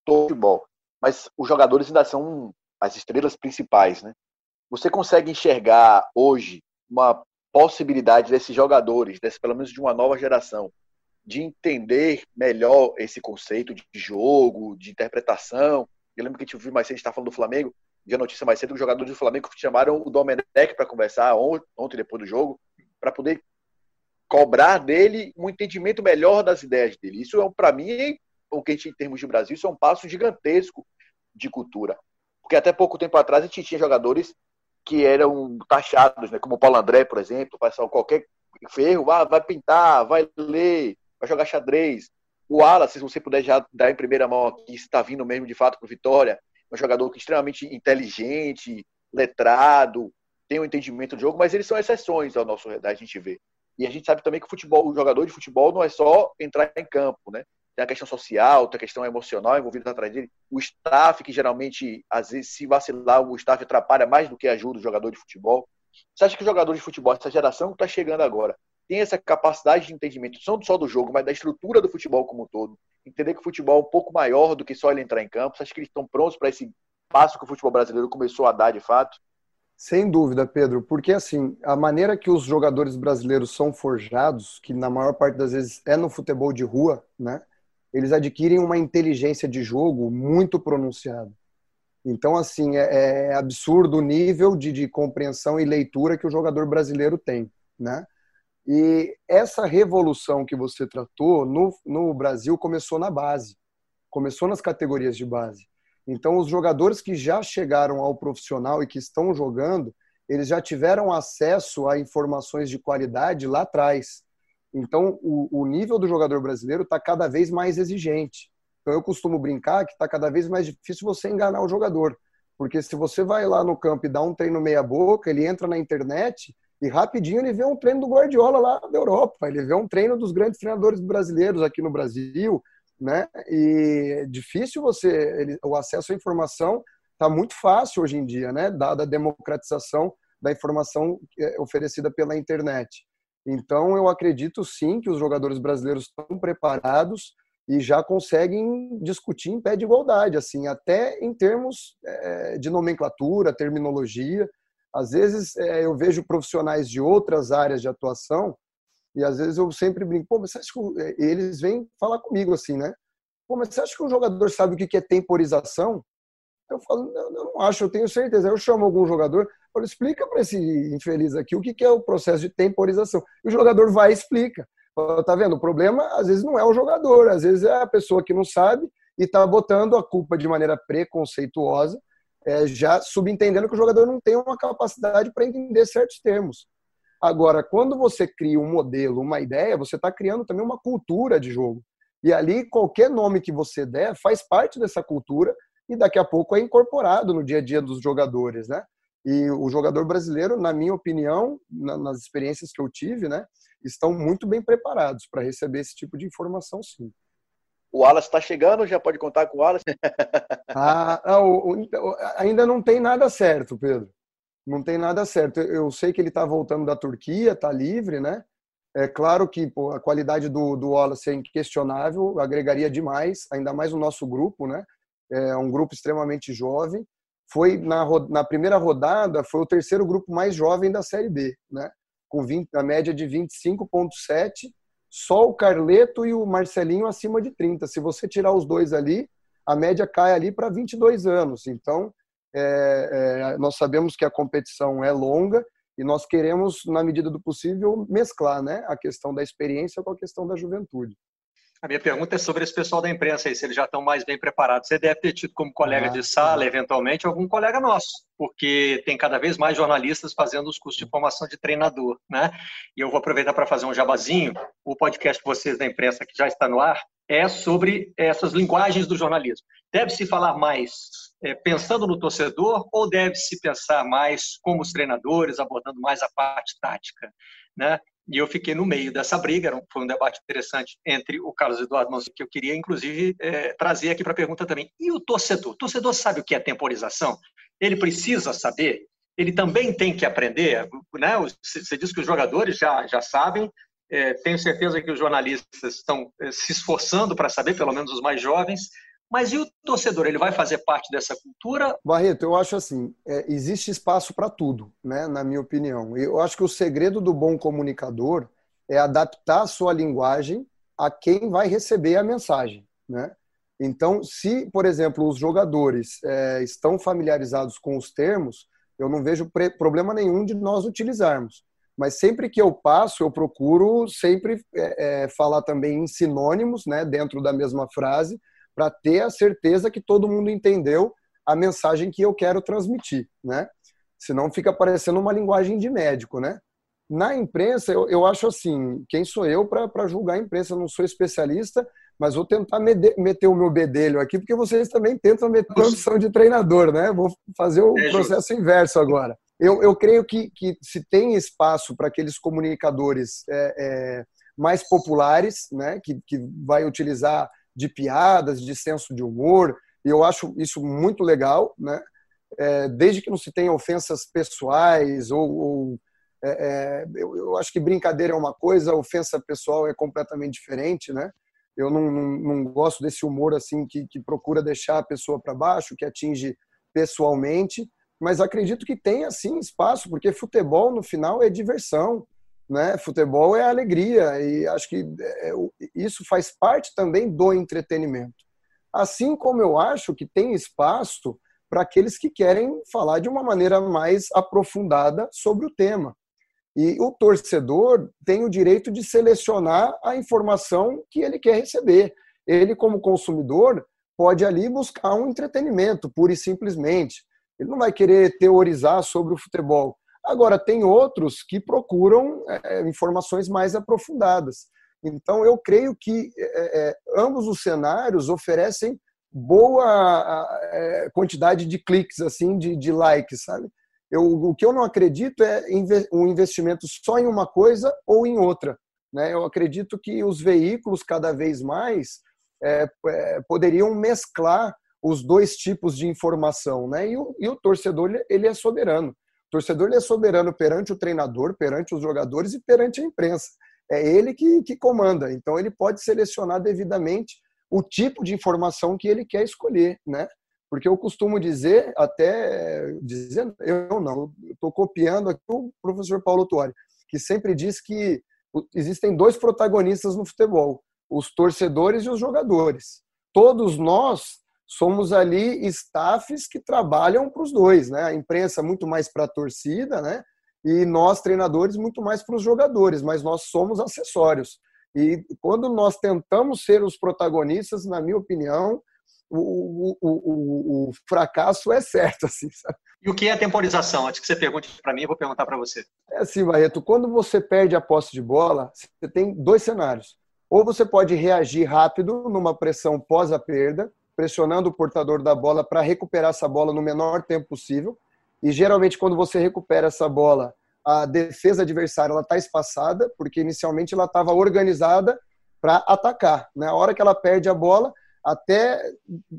futebol. Mas os jogadores ainda são as estrelas principais, né? Você consegue enxergar hoje uma possibilidade desses jogadores, desse, pelo menos de uma nova geração, de entender melhor esse conceito de jogo, de interpretação? Eu lembro que a gente viu mais cedo, a gente está falando do Flamengo, vi a notícia mais cedo que os jogadores do Flamengo chamaram o Domenech para conversar ontem, depois do jogo, para poder cobrar dele um entendimento melhor das ideias dele. Isso é, para mim, o que a gente, em termos de Brasil, isso é um passo gigantesco de cultura. Porque até pouco tempo atrás a gente tinha jogadores que eram taxados, né? como o Paulo André, por exemplo, passar qualquer ferro, ah, vai pintar, vai ler, vai jogar xadrez. O Alas, se você puder já dar em primeira mão aqui, está vindo mesmo de fato para Vitória, é um jogador é extremamente inteligente, letrado, tem um entendimento do jogo, mas eles são exceções ao nosso redor, a gente vê. E a gente sabe também que o futebol, o jogador de futebol não é só entrar em campo, né? Tem a questão social, tem a questão emocional envolvida atrás dele, o staff, que geralmente, às vezes, se vacilar, o staff atrapalha mais do que ajuda o jogador de futebol. Você acha que o jogador de futebol, essa geração que está chegando agora, tem essa capacidade de entendimento, não só do jogo, mas da estrutura do futebol como um todo? Entender que o futebol é um pouco maior do que só ele entrar em campo? Você acha que eles estão prontos para esse passo que o futebol brasileiro começou a dar de fato? Sem dúvida, Pedro, porque assim, a maneira que os jogadores brasileiros são forjados, que na maior parte das vezes é no futebol de rua, né? Eles adquirem uma inteligência de jogo muito pronunciada. Então, assim, é, é absurdo o nível de, de, compreensão e leitura que o jogador brasileiro tem, né? E essa revolução que você tratou no, no Brasil começou na base, começou nas categorias de base. Então, os jogadores que já chegaram ao profissional e que estão jogando, eles já tiveram acesso a informações de qualidade lá atrás. Então, o, o nível do jogador brasileiro está cada vez mais exigente. Então, eu costumo brincar que está cada vez mais difícil você enganar o jogador. Porque se você vai lá no campo e dá um treino meia-boca, ele entra na internet e rapidinho ele vê um treino do Guardiola lá da Europa. Ele vê um treino dos grandes treinadores brasileiros aqui no Brasil. né? E é difícil você, ele, o acesso à informação está muito fácil hoje em dia, né? Dada a democratização da informação é, oferecida pela internet. Então, eu acredito sim que os jogadores brasileiros estão preparados e já conseguem discutir em pé de igualdade, assim, até em termos é, de nomenclatura, terminologia. Às vezes é, eu vejo profissionais de outras áreas de atuação e às vezes eu sempre brinco, pô, mas você acha que é, eles vêm falar comigo assim, né? Pô, mas você acha que um jogador sabe o que é temporização? Eu falo, não, não acho, eu tenho certeza. Eu chamo algum jogador, falo, explica para esse infeliz aqui o que é o processo de temporização. E o jogador vai e explica. Tá vendo? O problema, às vezes, não é o jogador, às vezes é a pessoa que não sabe e está botando a culpa de maneira preconceituosa, é, já subentendendo que o jogador não tem uma capacidade para entender certos termos. Agora, quando você cria um modelo, uma ideia, você está criando também uma cultura de jogo. E ali, qualquer nome que você der faz parte dessa cultura e daqui a pouco é incorporado no dia a dia dos jogadores, né? E o jogador brasileiro, na minha opinião, nas experiências que eu tive, né, estão muito bem preparados para receber esse tipo de informação, sim. O Wallace está chegando, já pode contar com o Wallace? [laughs] ah, ah ainda não tem nada certo, Pedro. Não tem nada certo. Eu sei que ele está voltando da Turquia, está livre, né? É claro que pô, a qualidade do, do Wallace é inquestionável, agregaria demais, ainda mais o nosso grupo, né? É um grupo extremamente jovem. Foi na, na primeira rodada, foi o terceiro grupo mais jovem da Série B, né? com 20, a média de 25,7. Só o Carleto e o Marcelinho acima de 30. Se você tirar os dois ali, a média cai ali para 22 anos. Então, é, é, nós sabemos que a competição é longa e nós queremos, na medida do possível, mesclar né, a questão da experiência com a questão da juventude. A minha pergunta é sobre esse pessoal da imprensa aí, se eles já estão mais bem preparados. Você deve ter tido como colega ah, de sala, eventualmente, algum colega nosso, porque tem cada vez mais jornalistas fazendo os cursos de formação de treinador, né? E eu vou aproveitar para fazer um jabazinho. O podcast de vocês da imprensa, que já está no ar, é sobre essas linguagens do jornalismo. Deve-se falar mais é, pensando no torcedor ou deve-se pensar mais como os treinadores, abordando mais a parte tática, né? E eu fiquei no meio dessa briga, foi um debate interessante entre o Carlos Eduardo Manso, que eu queria, inclusive, é, trazer aqui para a pergunta também. E o torcedor? O torcedor sabe o que é temporização? Ele precisa saber? Ele também tem que aprender? Né? Você diz que os jogadores já, já sabem, é, tenho certeza que os jornalistas estão é, se esforçando para saber, pelo menos os mais jovens, mas e o torcedor? Ele vai fazer parte dessa cultura? Barreto, eu acho assim: é, existe espaço para tudo, né, na minha opinião. Eu acho que o segredo do bom comunicador é adaptar a sua linguagem a quem vai receber a mensagem. Né? Então, se, por exemplo, os jogadores é, estão familiarizados com os termos, eu não vejo problema nenhum de nós utilizarmos. Mas sempre que eu passo, eu procuro sempre é, é, falar também em sinônimos, né, dentro da mesma frase, para ter a certeza que todo mundo entendeu a mensagem que eu quero transmitir, né? Senão fica parecendo uma linguagem de médico, né? Na imprensa, eu, eu acho assim, quem sou eu para julgar a imprensa? Eu não sou especialista, mas vou tentar meter o meu bedelho aqui, porque vocês também tentam meter a condição de treinador, né? Vou fazer o é processo inverso agora. Eu, eu creio que, que se tem espaço para aqueles comunicadores é, é, mais populares, né? Que, que vai utilizar de piadas, de senso de humor, e eu acho isso muito legal, né? É, desde que não se tenha ofensas pessoais ou, ou é, é, eu, eu, acho que brincadeira é uma coisa, ofensa pessoal é completamente diferente, né? Eu não, não, não gosto desse humor assim que, que procura deixar a pessoa para baixo, que atinge pessoalmente, mas acredito que tem assim espaço, porque futebol no final é diversão, né? Futebol é alegria e acho que é, isso faz parte também do entretenimento. Assim como eu acho que tem espaço para aqueles que querem falar de uma maneira mais aprofundada sobre o tema. E o torcedor tem o direito de selecionar a informação que ele quer receber. Ele, como consumidor, pode ali buscar um entretenimento, pura e simplesmente. Ele não vai querer teorizar sobre o futebol Agora, tem outros que procuram é, é, informações mais aprofundadas. Então, eu creio que é, é ambos os cenários oferecem boa é, quantidade de cliques, assim, de, de likes, sabe? Eu, o que eu não acredito é um investimento só em uma coisa ou em outra. Né? Eu acredito que os veículos, cada vez mais, é, é, poderiam mesclar os dois tipos de informação, né? E o, e o torcedor ele é soberano. O torcedor é soberano perante o treinador, perante os jogadores e perante a imprensa. É ele que, que comanda. Então ele pode selecionar devidamente o tipo de informação que ele quer escolher, né? Porque eu costumo dizer, até dizendo, eu não, estou copiando aqui o professor Paulo Tuori, que sempre diz que existem dois protagonistas no futebol, os torcedores e os jogadores. Todos nós somos ali staffs que trabalham para os dois, né? A imprensa muito mais para a torcida, né? E nós treinadores muito mais para os jogadores, mas nós somos acessórios. E quando nós tentamos ser os protagonistas, na minha opinião, o, o, o, o fracasso é certo, [laughs] assim, sabe? E o que é a temporização? Antes que você pergunte para mim, eu vou perguntar para você. É assim, Barreto, quando você perde a posse de bola, você tem dois cenários. Ou você pode reagir rápido numa pressão pós a perda, pressionando o portador da bola para recuperar essa bola no menor tempo possível. E geralmente, quando você recupera essa bola, a defesa adversária está espaçada, porque inicialmente ela estava organizada para atacar. Na né? hora que ela perde a bola, até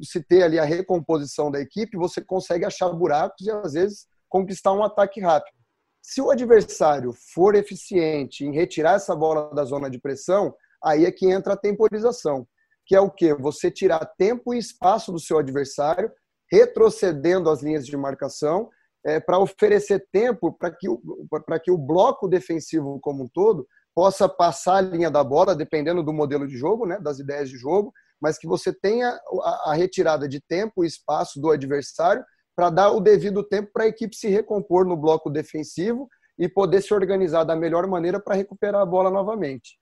se ter ali a recomposição da equipe, você consegue achar buracos e às vezes conquistar um ataque rápido. Se o adversário for eficiente em retirar essa bola da zona de pressão, aí é que entra a temporização que é o que? Você tirar tempo e espaço do seu adversário, retrocedendo as linhas de marcação, é, para oferecer tempo para que, que o bloco defensivo como um todo possa passar a linha da bola, dependendo do modelo de jogo, né, das ideias de jogo, mas que você tenha a, a retirada de tempo e espaço do adversário para dar o devido tempo para a equipe se recompor no bloco defensivo e poder se organizar da melhor maneira para recuperar a bola novamente.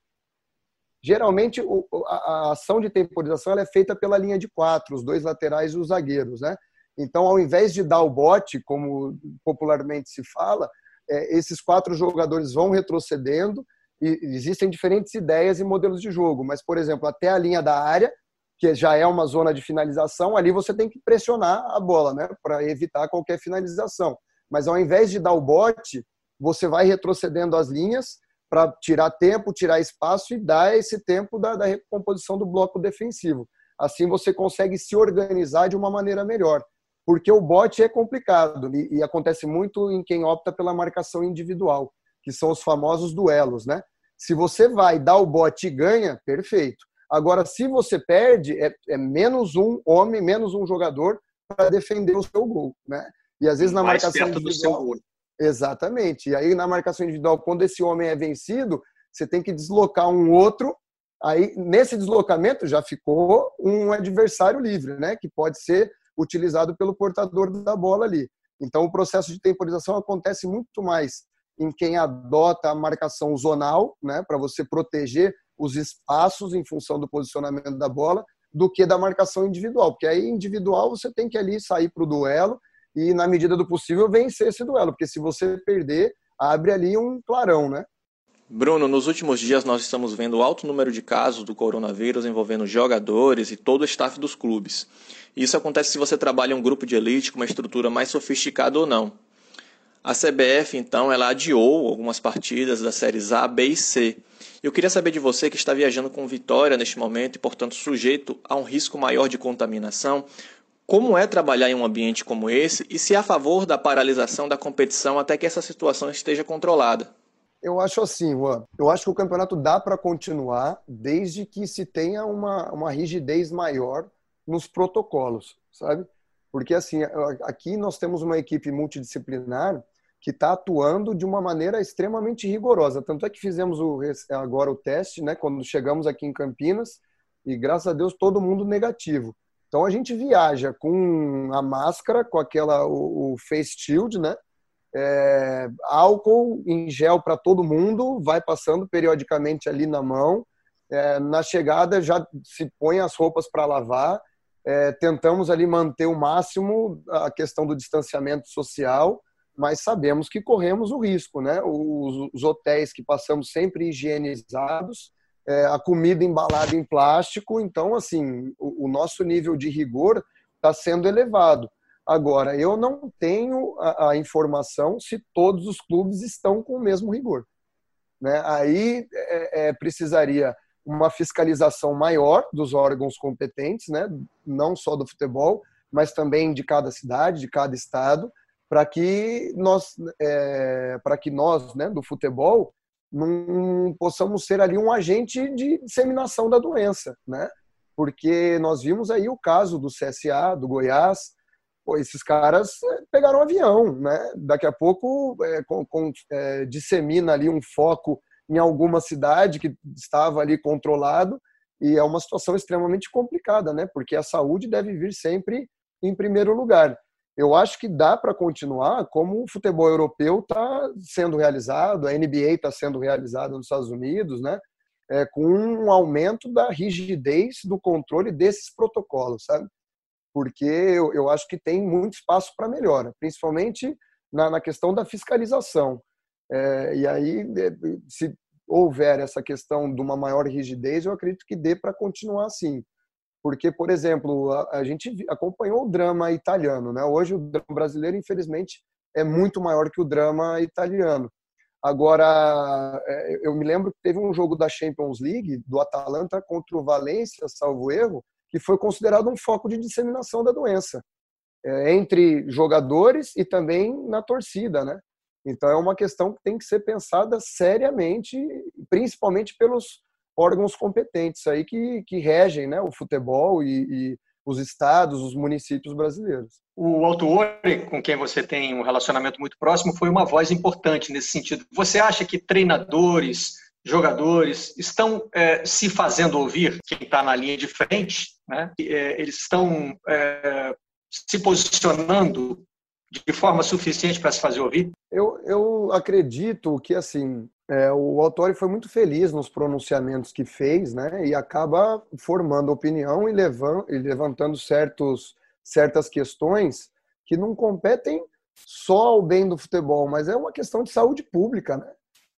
Geralmente, a ação de temporização é feita pela linha de quatro, os dois laterais e os zagueiros, né? Então, ao invés de dar o bote, como popularmente se fala, é, esses quatro jogadores vão retrocedendo e existem diferentes ideias e modelos de jogo. Mas, por exemplo, até a linha da área, que já é uma zona de finalização, ali você tem que pressionar a bola, né, para evitar qualquer finalização. Mas ao invés de dar o bote, você vai retrocedendo as linhas para tirar tempo, tirar espaço e dar esse tempo da, da recomposição do bloco defensivo. Assim você consegue se organizar de uma maneira melhor. Porque o bote é complicado e, e acontece muito em quem opta pela marcação individual, que são os famosos duelos, né? Se você vai dar o bote e ganha, perfeito. Agora, se você perde, é, é menos um homem, menos um jogador para defender o seu gol, né? E às vezes na Mais marcação individual, Exatamente. E aí, na marcação individual, quando esse homem é vencido, você tem que deslocar um outro. Aí, nesse deslocamento, já ficou um adversário livre, né? Que pode ser utilizado pelo portador da bola ali. Então, o processo de temporização acontece muito mais em quem adota a marcação zonal, né? Para você proteger os espaços em função do posicionamento da bola, do que da marcação individual. Porque aí, individual, você tem que ali sair para o duelo e, na medida do possível, vencer esse duelo, porque se você perder, abre ali um clarão, né? Bruno, nos últimos dias nós estamos vendo alto número de casos do coronavírus envolvendo jogadores e todo o staff dos clubes. Isso acontece se você trabalha em um grupo de elite com uma estrutura mais sofisticada ou não. A CBF, então, ela adiou algumas partidas das séries A, B e C. Eu queria saber de você que está viajando com Vitória neste momento e, portanto, sujeito a um risco maior de contaminação, como é trabalhar em um ambiente como esse e se é a favor da paralisação da competição até que essa situação esteja controlada? Eu acho assim, Juan. Eu acho que o campeonato dá para continuar desde que se tenha uma, uma rigidez maior nos protocolos, sabe? Porque assim, aqui nós temos uma equipe multidisciplinar que está atuando de uma maneira extremamente rigorosa. Tanto é que fizemos o, agora o teste, né? Quando chegamos aqui em Campinas e graças a Deus todo mundo negativo. Então a gente viaja com a máscara, com aquela o, o face shield, né? É, álcool em gel para todo mundo, vai passando periodicamente ali na mão. É, na chegada já se põe as roupas para lavar. É, tentamos ali manter o máximo a questão do distanciamento social, mas sabemos que corremos o risco, né? Os, os hotéis que passamos sempre higienizados, é, a comida embalada em plástico. Então, assim, o, o nosso nível de rigor está sendo elevado. Agora, eu não tenho a, a, informação se todos os clubes estão com o mesmo rigor. Né? Aí é, é, precisaria uma fiscalização maior dos órgãos competentes, né, não só do futebol, mas também de cada cidade, de cada estado, para que nós, é, para que nós, né, do futebol, não possamos ser ali um agente de disseminação da doença, né? Porque nós vimos aí o caso do CSA, do Goiás, pô, esses caras é, pegaram um avião, né? Daqui a pouco é, com, com, é, dissemina ali um foco em alguma cidade que estava ali controlado e é uma situação extremamente complicada, né? Porque a saúde deve vir sempre em primeiro lugar. Eu acho que dá para continuar como o futebol europeu está sendo realizado, a NBA está sendo realizada nos Estados Unidos, né? É, com um aumento da rigidez do controle desses protocolos, sabe? Porque eu, eu acho que tem muito espaço para melhora, principalmente na, na questão da fiscalização. É, e aí, se houver essa questão de uma maior rigidez, eu acredito que dê para continuar assim. Porque, por exemplo, a, a, gente acompanhou o drama italiano, né? Hoje o drama brasileiro, infelizmente, é muito maior que o drama italiano. Agora, é, eu me lembro que teve um jogo da Champions League, do Atalanta contra o Valência, salvo erro, que foi considerado um foco de disseminação da doença é, entre jogadores e também na torcida, né? Então é uma questão que tem que ser pensada seriamente, principalmente pelos órgãos competentes aí que, que regem né, o futebol e, e os estados, os municípios brasileiros. O autor, com quem você tem um relacionamento muito próximo, foi uma voz importante nesse sentido. Você acha que treinadores, jogadores estão é, se fazendo ouvir? Quem está na linha de frente, né? É, eles estão é, se posicionando de forma suficiente para se fazer ouvir? Eu, eu acredito que assim é, o Autori foi muito feliz nos pronunciamentos que fez, né? E acaba formando opinião e, levant, e levantando certos, certas questões que não competem só ao bem do futebol, mas é uma questão de saúde pública, né?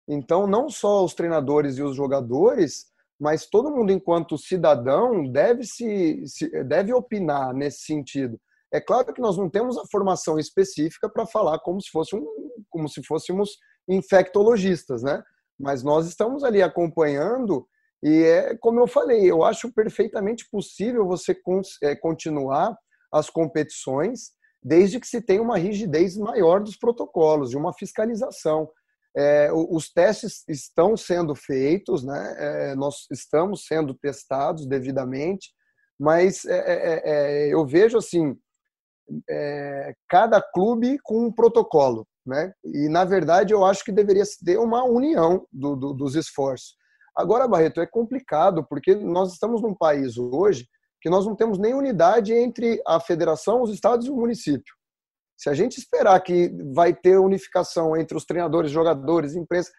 Então, não só os treinadores e os jogadores, mas todo mundo, enquanto cidadão, deve se deve opinar nesse sentido. É claro que nós não temos a formação específica para falar como se, fosse um, como se fôssemos infectologistas, né? Mas nós estamos ali acompanhando e é como eu falei, eu acho perfeitamente possível você é, continuar as competições desde que se tenha uma rigidez maior dos protocolos, de uma fiscalização. É, os testes estão sendo feitos, né? É, nós estamos sendo testados devidamente, mas é, é, é eu vejo assim é, cada clube com um protocolo. Né? E, na verdade, eu acho que deveria ter uma união do, do, dos esforços. Agora, Barreto, é complicado, porque nós estamos num país hoje que nós não temos nem unidade entre a federação, os estados e o município. Se a gente esperar que vai ter unificação entre os treinadores, jogadores, imprensa,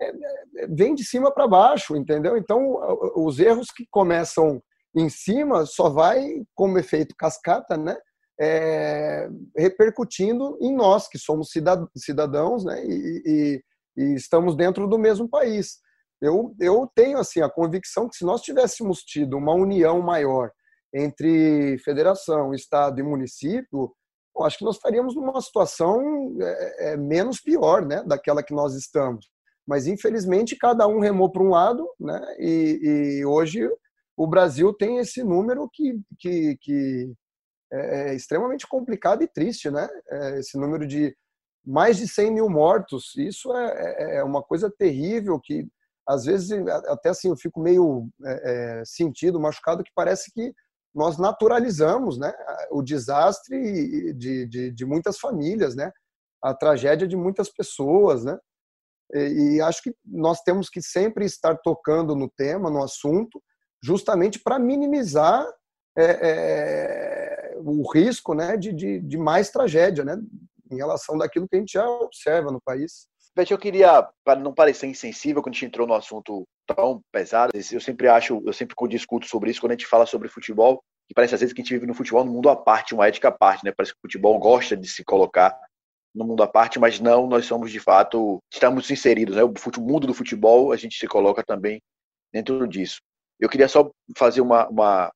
é, é, vem de cima para baixo, entendeu? Então, os erros que começam em cima só vai como efeito cascata, né? É, repercutindo em nós, que somos cidadãos né, e, e, e, estamos dentro do mesmo país. Eu, eu tenho assim a convicção que se nós tivéssemos tido uma união maior entre federação, estado e município, acho que nós estaríamos numa situação é, é, menos pior né, daquela que nós estamos. Mas, infelizmente, cada um remou para um lado, né, e, e hoje o Brasil tem esse número que, que, que é, é extremamente complicado e triste, né? É, esse número de mais de 100 mil mortos, isso é, é, é uma coisa terrível que às vezes até assim eu fico meio é, sentido, machucado, que parece que nós naturalizamos, né? O desastre de, de, de muitas famílias, né? A tragédia de muitas pessoas, né? E, e acho que nós temos que sempre estar tocando no tema, no assunto, justamente para minimizar é, o risco né, de, de, de, mais tragédia né, em relação daquilo que a gente já observa no país. Beth, eu queria, para não parecer insensível quando a gente entrou no assunto tão pesado, eu sempre acho, eu sempre discuto sobre isso quando a gente fala sobre futebol, que parece às vezes que a gente vive no futebol no mundo à parte, uma ética à parte, né? Parece que o futebol gosta de se colocar no mundo à parte, mas não, nós somos de fato, estamos inseridos, né? O mundo do futebol, a gente se coloca também dentro disso. Eu queria só fazer uma, uma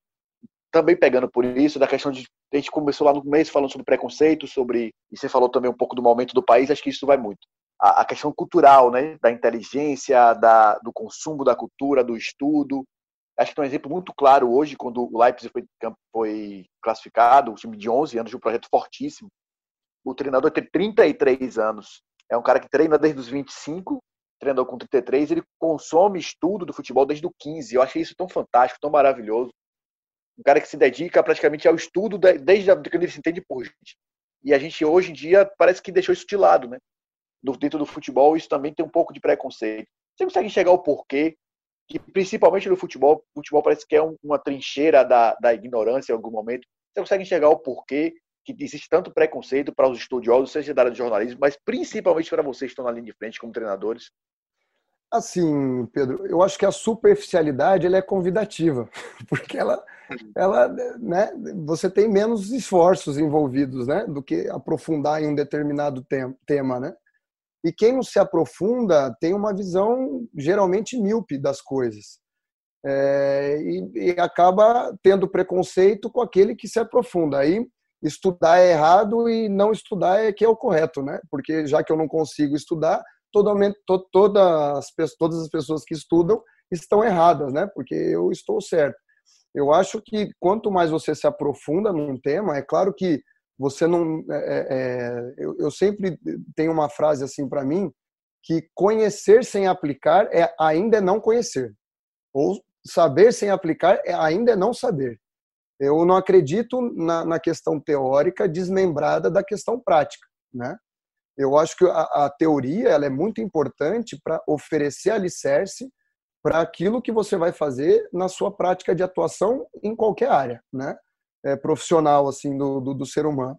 também pegando por isso, da questão de. A gente começou lá no começo falando sobre preconceito, sobre. E você falou também um pouco do momento do país, acho que isso vai muito. A, a questão cultural, né? Da inteligência, da, do consumo da cultura, do estudo, Acho que tem um exemplo muito claro hoje, quando o Leipzig foi, foi classificado, o time de 11 anos de um projeto fortíssimo. O treinador tem 33 anos. É um cara que treina desde os 25, treinador com 33, ele consome estudo do futebol desde os 15. Eu achei isso tão fantástico, tão maravilhoso. Um cara que se dedica praticamente ao estudo desde quando ele se entende por gente. E a gente, hoje em dia, parece que deixou isso de lado, né? Dentro do futebol, isso também tem um pouco de preconceito. Você consegue enxergar o porquê que, principalmente no futebol, o futebol parece que é uma trincheira da, da ignorância em algum momento. Você consegue enxergar o porquê que existe tanto preconceito para os estudiosos, seja da área de jornalismo, mas principalmente para vocês que estão na linha de frente como treinadores? Assim, Pedro, eu acho que a superficialidade ela é convidativa, [laughs] porque ela, ela, né, você tem menos esforços envolvidos, né, do que aprofundar em um determinado tema, né? E quem não se aprofunda tem uma visão geralmente míope das coisas. É, e, e, acaba tendo preconceito com aquele que se aprofunda. Aí estudar é errado e não estudar é que é o correto, né? Porque já que eu não consigo estudar, totalmente, to, todas, as, todas as pessoas que estudam estão erradas, né? Porque eu estou certo. Eu acho que quanto mais você se aprofunda num tema, é claro que você não. É, é, é eu, eu, sempre tenho uma frase assim para mim que conhecer sem aplicar é ainda não conhecer, ou saber sem aplicar é ainda não saber. Eu não acredito na, na questão teórica desmembrada da questão prática, né? Eu acho que a, a teoria ela é muito importante para oferecer alicerce para aquilo que você vai fazer na sua prática de atuação em qualquer área, né? É, profissional assim do, do, do, ser humano.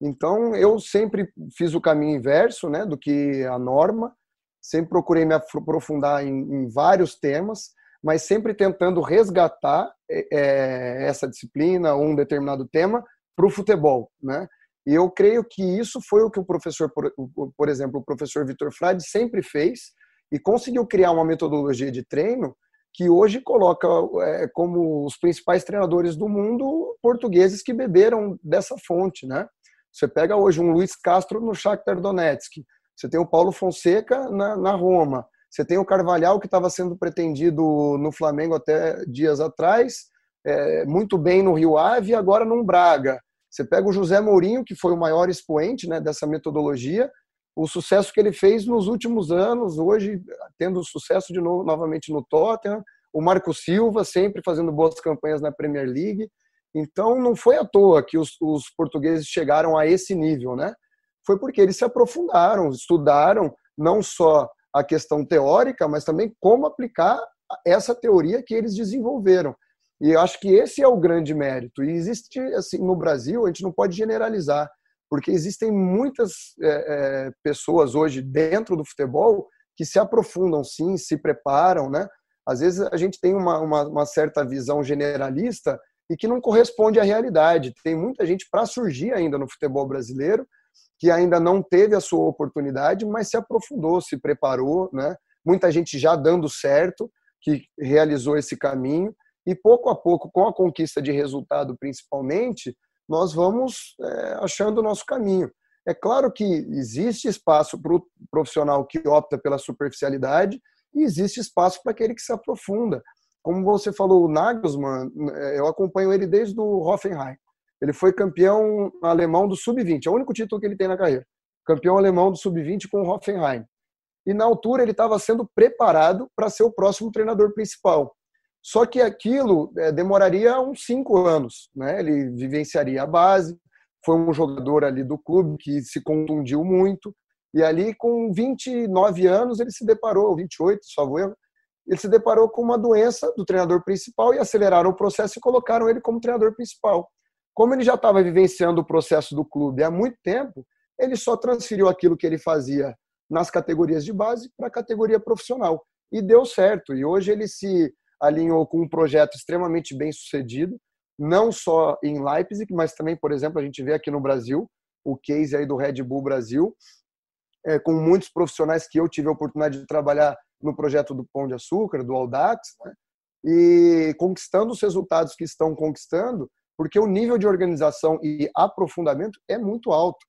Então eu sempre fiz o caminho inverso, né, do que a norma. Sempre procurei me aprofundar em, em vários temas, mas sempre tentando resgatar é, é essa disciplina ou um determinado tema para o futebol, né? E eu creio que isso foi o que o professor, por, exemplo, o professor Vitor Frade sempre fez e conseguiu criar uma metodologia de treino que hoje coloca é, como os principais treinadores do mundo portugueses que beberam dessa fonte, né? Você pega hoje um Luiz Castro no Shakhtar Donetsk, você tem o Paulo Fonseca na, na Roma, você tem o Carvalhal que estava sendo pretendido no Flamengo até dias atrás, é, muito bem no Rio Ave e agora no Braga. Você pega o José Mourinho, que foi o maior expoente né, dessa metodologia, o sucesso que ele fez nos últimos anos, hoje tendo sucesso de novo novamente no Tottenham, o Marco Silva sempre fazendo boas campanhas na Premier League. Então não foi à toa que os, os portugueses chegaram a esse nível, né? Foi porque eles se aprofundaram, estudaram não só a questão teórica, mas também como aplicar essa teoria que eles desenvolveram. E eu acho que esse é o grande mérito. E existe, assim, no Brasil, a gente não pode generalizar, porque existem muitas é, é, pessoas hoje dentro do futebol que se aprofundam, sim, se preparam, né? Às vezes a gente tem uma, uma, uma certa visão generalista e que não corresponde à realidade. Tem muita gente para surgir ainda no futebol brasileiro que ainda não teve a sua oportunidade, mas se aprofundou, se preparou, né? Muita gente já dando certo, que realizou esse caminho e pouco a pouco, com a conquista de resultado principalmente, nós vamos é, achando o nosso caminho. É claro que existe espaço para o profissional que opta pela superficialidade e existe espaço para aquele que se aprofunda. Como você falou, o Nagelsmann, é, eu acompanho ele desde o Hoffenheim. Ele foi campeão alemão do sub-20, é o único título que ele tem na carreira. Campeão alemão do sub-20 com o Hoffenheim. E na altura ele estava sendo preparado para ser o próximo treinador principal. Só que aquilo é, demoraria uns cinco anos, né? Ele vivenciaria a base, foi um jogador ali do clube que se contundiu muito, e ali com 29 anos ele se deparou, 28, só vou ele se deparou com uma doença do treinador principal e aceleraram o processo e colocaram ele como treinador principal. Como ele já estava vivenciando o processo do clube há muito tempo, ele só transferiu aquilo que ele fazia nas categorias de base para a categoria profissional. E deu certo. E hoje ele se alinhou com um projeto extremamente bem sucedido, não só em Leipzig, mas também, por exemplo, a gente vê aqui no Brasil, o case aí do Red Bull Brasil, é, com muitos profissionais que eu tive a oportunidade de trabalhar no projeto do Pão de Açúcar, do Aldax, né? e conquistando os resultados que estão conquistando, porque o nível de organização e aprofundamento é muito alto.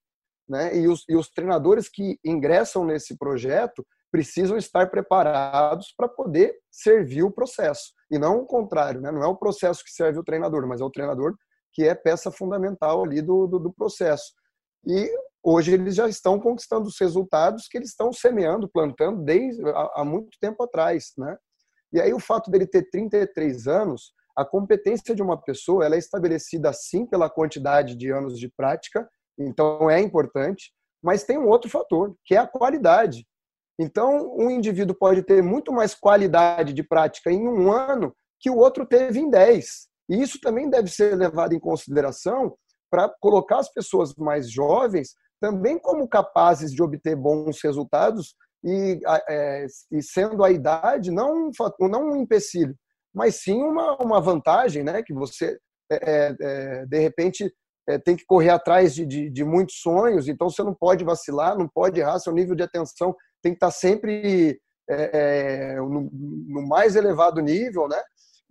Né? E, os, e os treinadores que ingressam nesse projeto precisam estar preparados para poder servir o processo. E não o contrário, né? não é o processo que serve o treinador, mas é o treinador que é peça fundamental ali do, do, do processo. E hoje eles já estão conquistando os resultados que eles estão semeando, plantando desde há, há muito tempo atrás, né? E aí o fato dele ter 33 anos, a competência de uma pessoa ela é estabelecida sim pela quantidade de anos de prática, então é importante, mas tem um outro fator, que é a qualidade. Então, um indivíduo pode ter muito mais qualidade de prática em um ano que o outro teve em 10. E isso também deve ser levado em consideração para colocar as pessoas mais jovens também como capazes de obter bons resultados e, é, e sendo a idade não um, não um empecilho, mas sim uma, uma vantagem, né? Que você, é, é, é de repente, é, tem que correr atrás de, de, de, muitos sonhos, então você não pode vacilar, não pode errar, seu nível de atenção tem que estar sempre é, no, no mais elevado nível, né?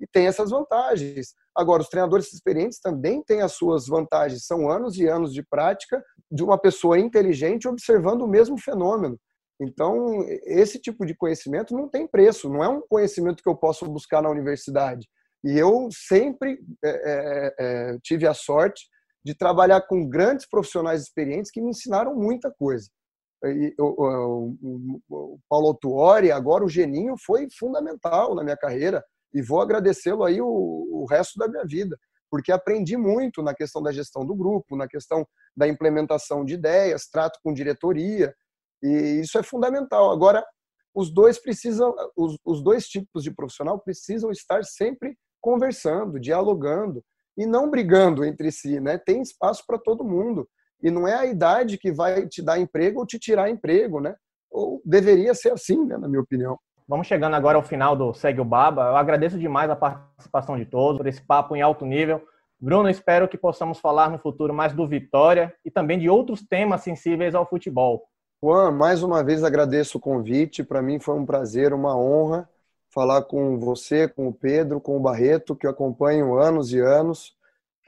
E tem essas vantagens. Agora, os treinadores experientes também têm as suas vantagens. São anos e anos de prática de uma pessoa inteligente observando o mesmo fenômeno. Então, esse tipo de conhecimento não tem preço, não é um conhecimento que eu posso buscar na universidade. E eu sempre é, é, é, tive a sorte de trabalhar com grandes profissionais experientes que me ensinaram muita coisa. O, o, Paulo Tuori, agora o Geninho, foi fundamental na minha carreira e vou agradecê-lo aí o, o resto da minha vida, porque aprendi muito na questão da gestão do grupo, na questão da implementação de ideias, trato com diretoria, e isso é fundamental. Agora, os dois precisam, os, os dois tipos de profissional precisam estar sempre conversando, dialogando e não brigando entre si, né? Tem espaço para todo mundo e não é a idade que vai te dar emprego ou te tirar emprego, né? Ou deveria ser assim, né, na minha opinião. Vamos chegando agora ao final do Segue o Baba. Eu agradeço demais a participação de todos, por esse papo em alto nível. Bruno, espero que possamos falar no futuro mais do Vitória e também de outros temas sensíveis ao futebol. Juan, mais uma vez agradeço o convite. Para mim foi um prazer, uma honra falar com você, com o Pedro, com o Barreto, que eu acompanho anos e anos.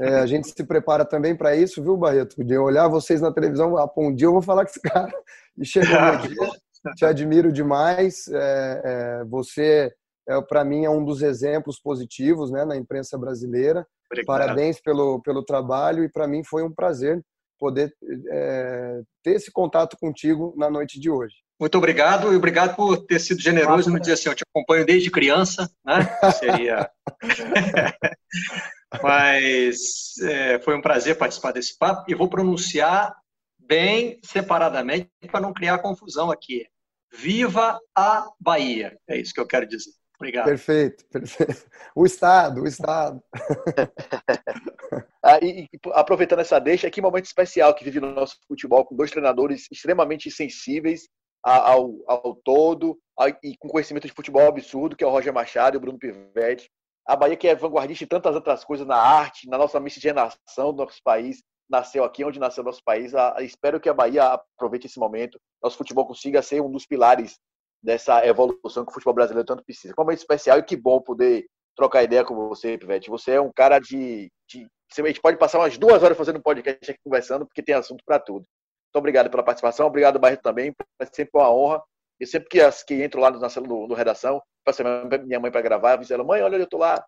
É, a gente se prepara também para isso, viu, Barreto? De olhar vocês na televisão, ah, um dia eu vou falar com esse [laughs] cara. E chegou dia. Te admiro demais. É, é, você, é, para mim, é um dos exemplos positivos né, na imprensa brasileira. Obrigado. Parabéns pelo, pelo trabalho e para mim foi um prazer poder é, ter esse contato contigo na noite de hoje. Muito obrigado e obrigado por ter sido generoso e me dizer assim, eu te acompanho desde criança, né? [laughs] Seria... [laughs] Mas é, foi um prazer participar desse papo e vou pronunciar bem separadamente para não criar confusão aqui. Viva a Bahia! É isso que eu quero dizer. Obrigado. Perfeito, perfeito. O Estado, o Estado. [laughs] ah, e, e, aproveitando essa deixa, que momento especial que vive no nosso futebol, com dois treinadores extremamente sensíveis ao, ao todo e com conhecimento de futebol absurdo, que é o Roger Machado e o Bruno Pivetti. A Bahia que é vanguardista em tantas outras coisas, na arte, na nossa miscigenação do nosso país, nasceu aqui, onde nasceu nosso país. A, espero que a Bahia aproveite esse momento, nosso futebol consiga ser um dos pilares dessa evolução que o futebol brasileiro tanto precisa. Como é especial e que bom poder trocar ideia com você, Pivete. Você é um cara de, de. A gente pode passar umas duas horas fazendo podcast aqui conversando, porque tem assunto para tudo. Muito obrigado pela participação, obrigado, Barreto, também. É sempre uma honra. E sempre que, as, que entro lá na célula do, do redação, passo minha mãe para gravar, eu ela, mãe, olha, eu tô lá.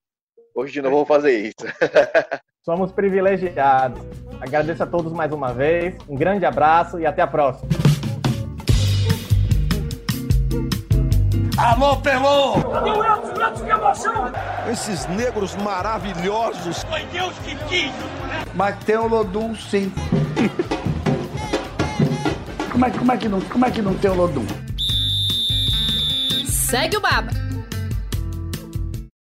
Hoje de novo vou fazer isso. [laughs] Somos privilegiados. Agradeço a todos mais uma vez. Um grande abraço e até a próxima. Alô, Pelô! que emoção! Esses negros maravilhosos! Foi Deus que quis! Mas tem o Lodum, sim. [laughs] como, é, como, é que não, como é que não tem o Lodum? Segue o Baba!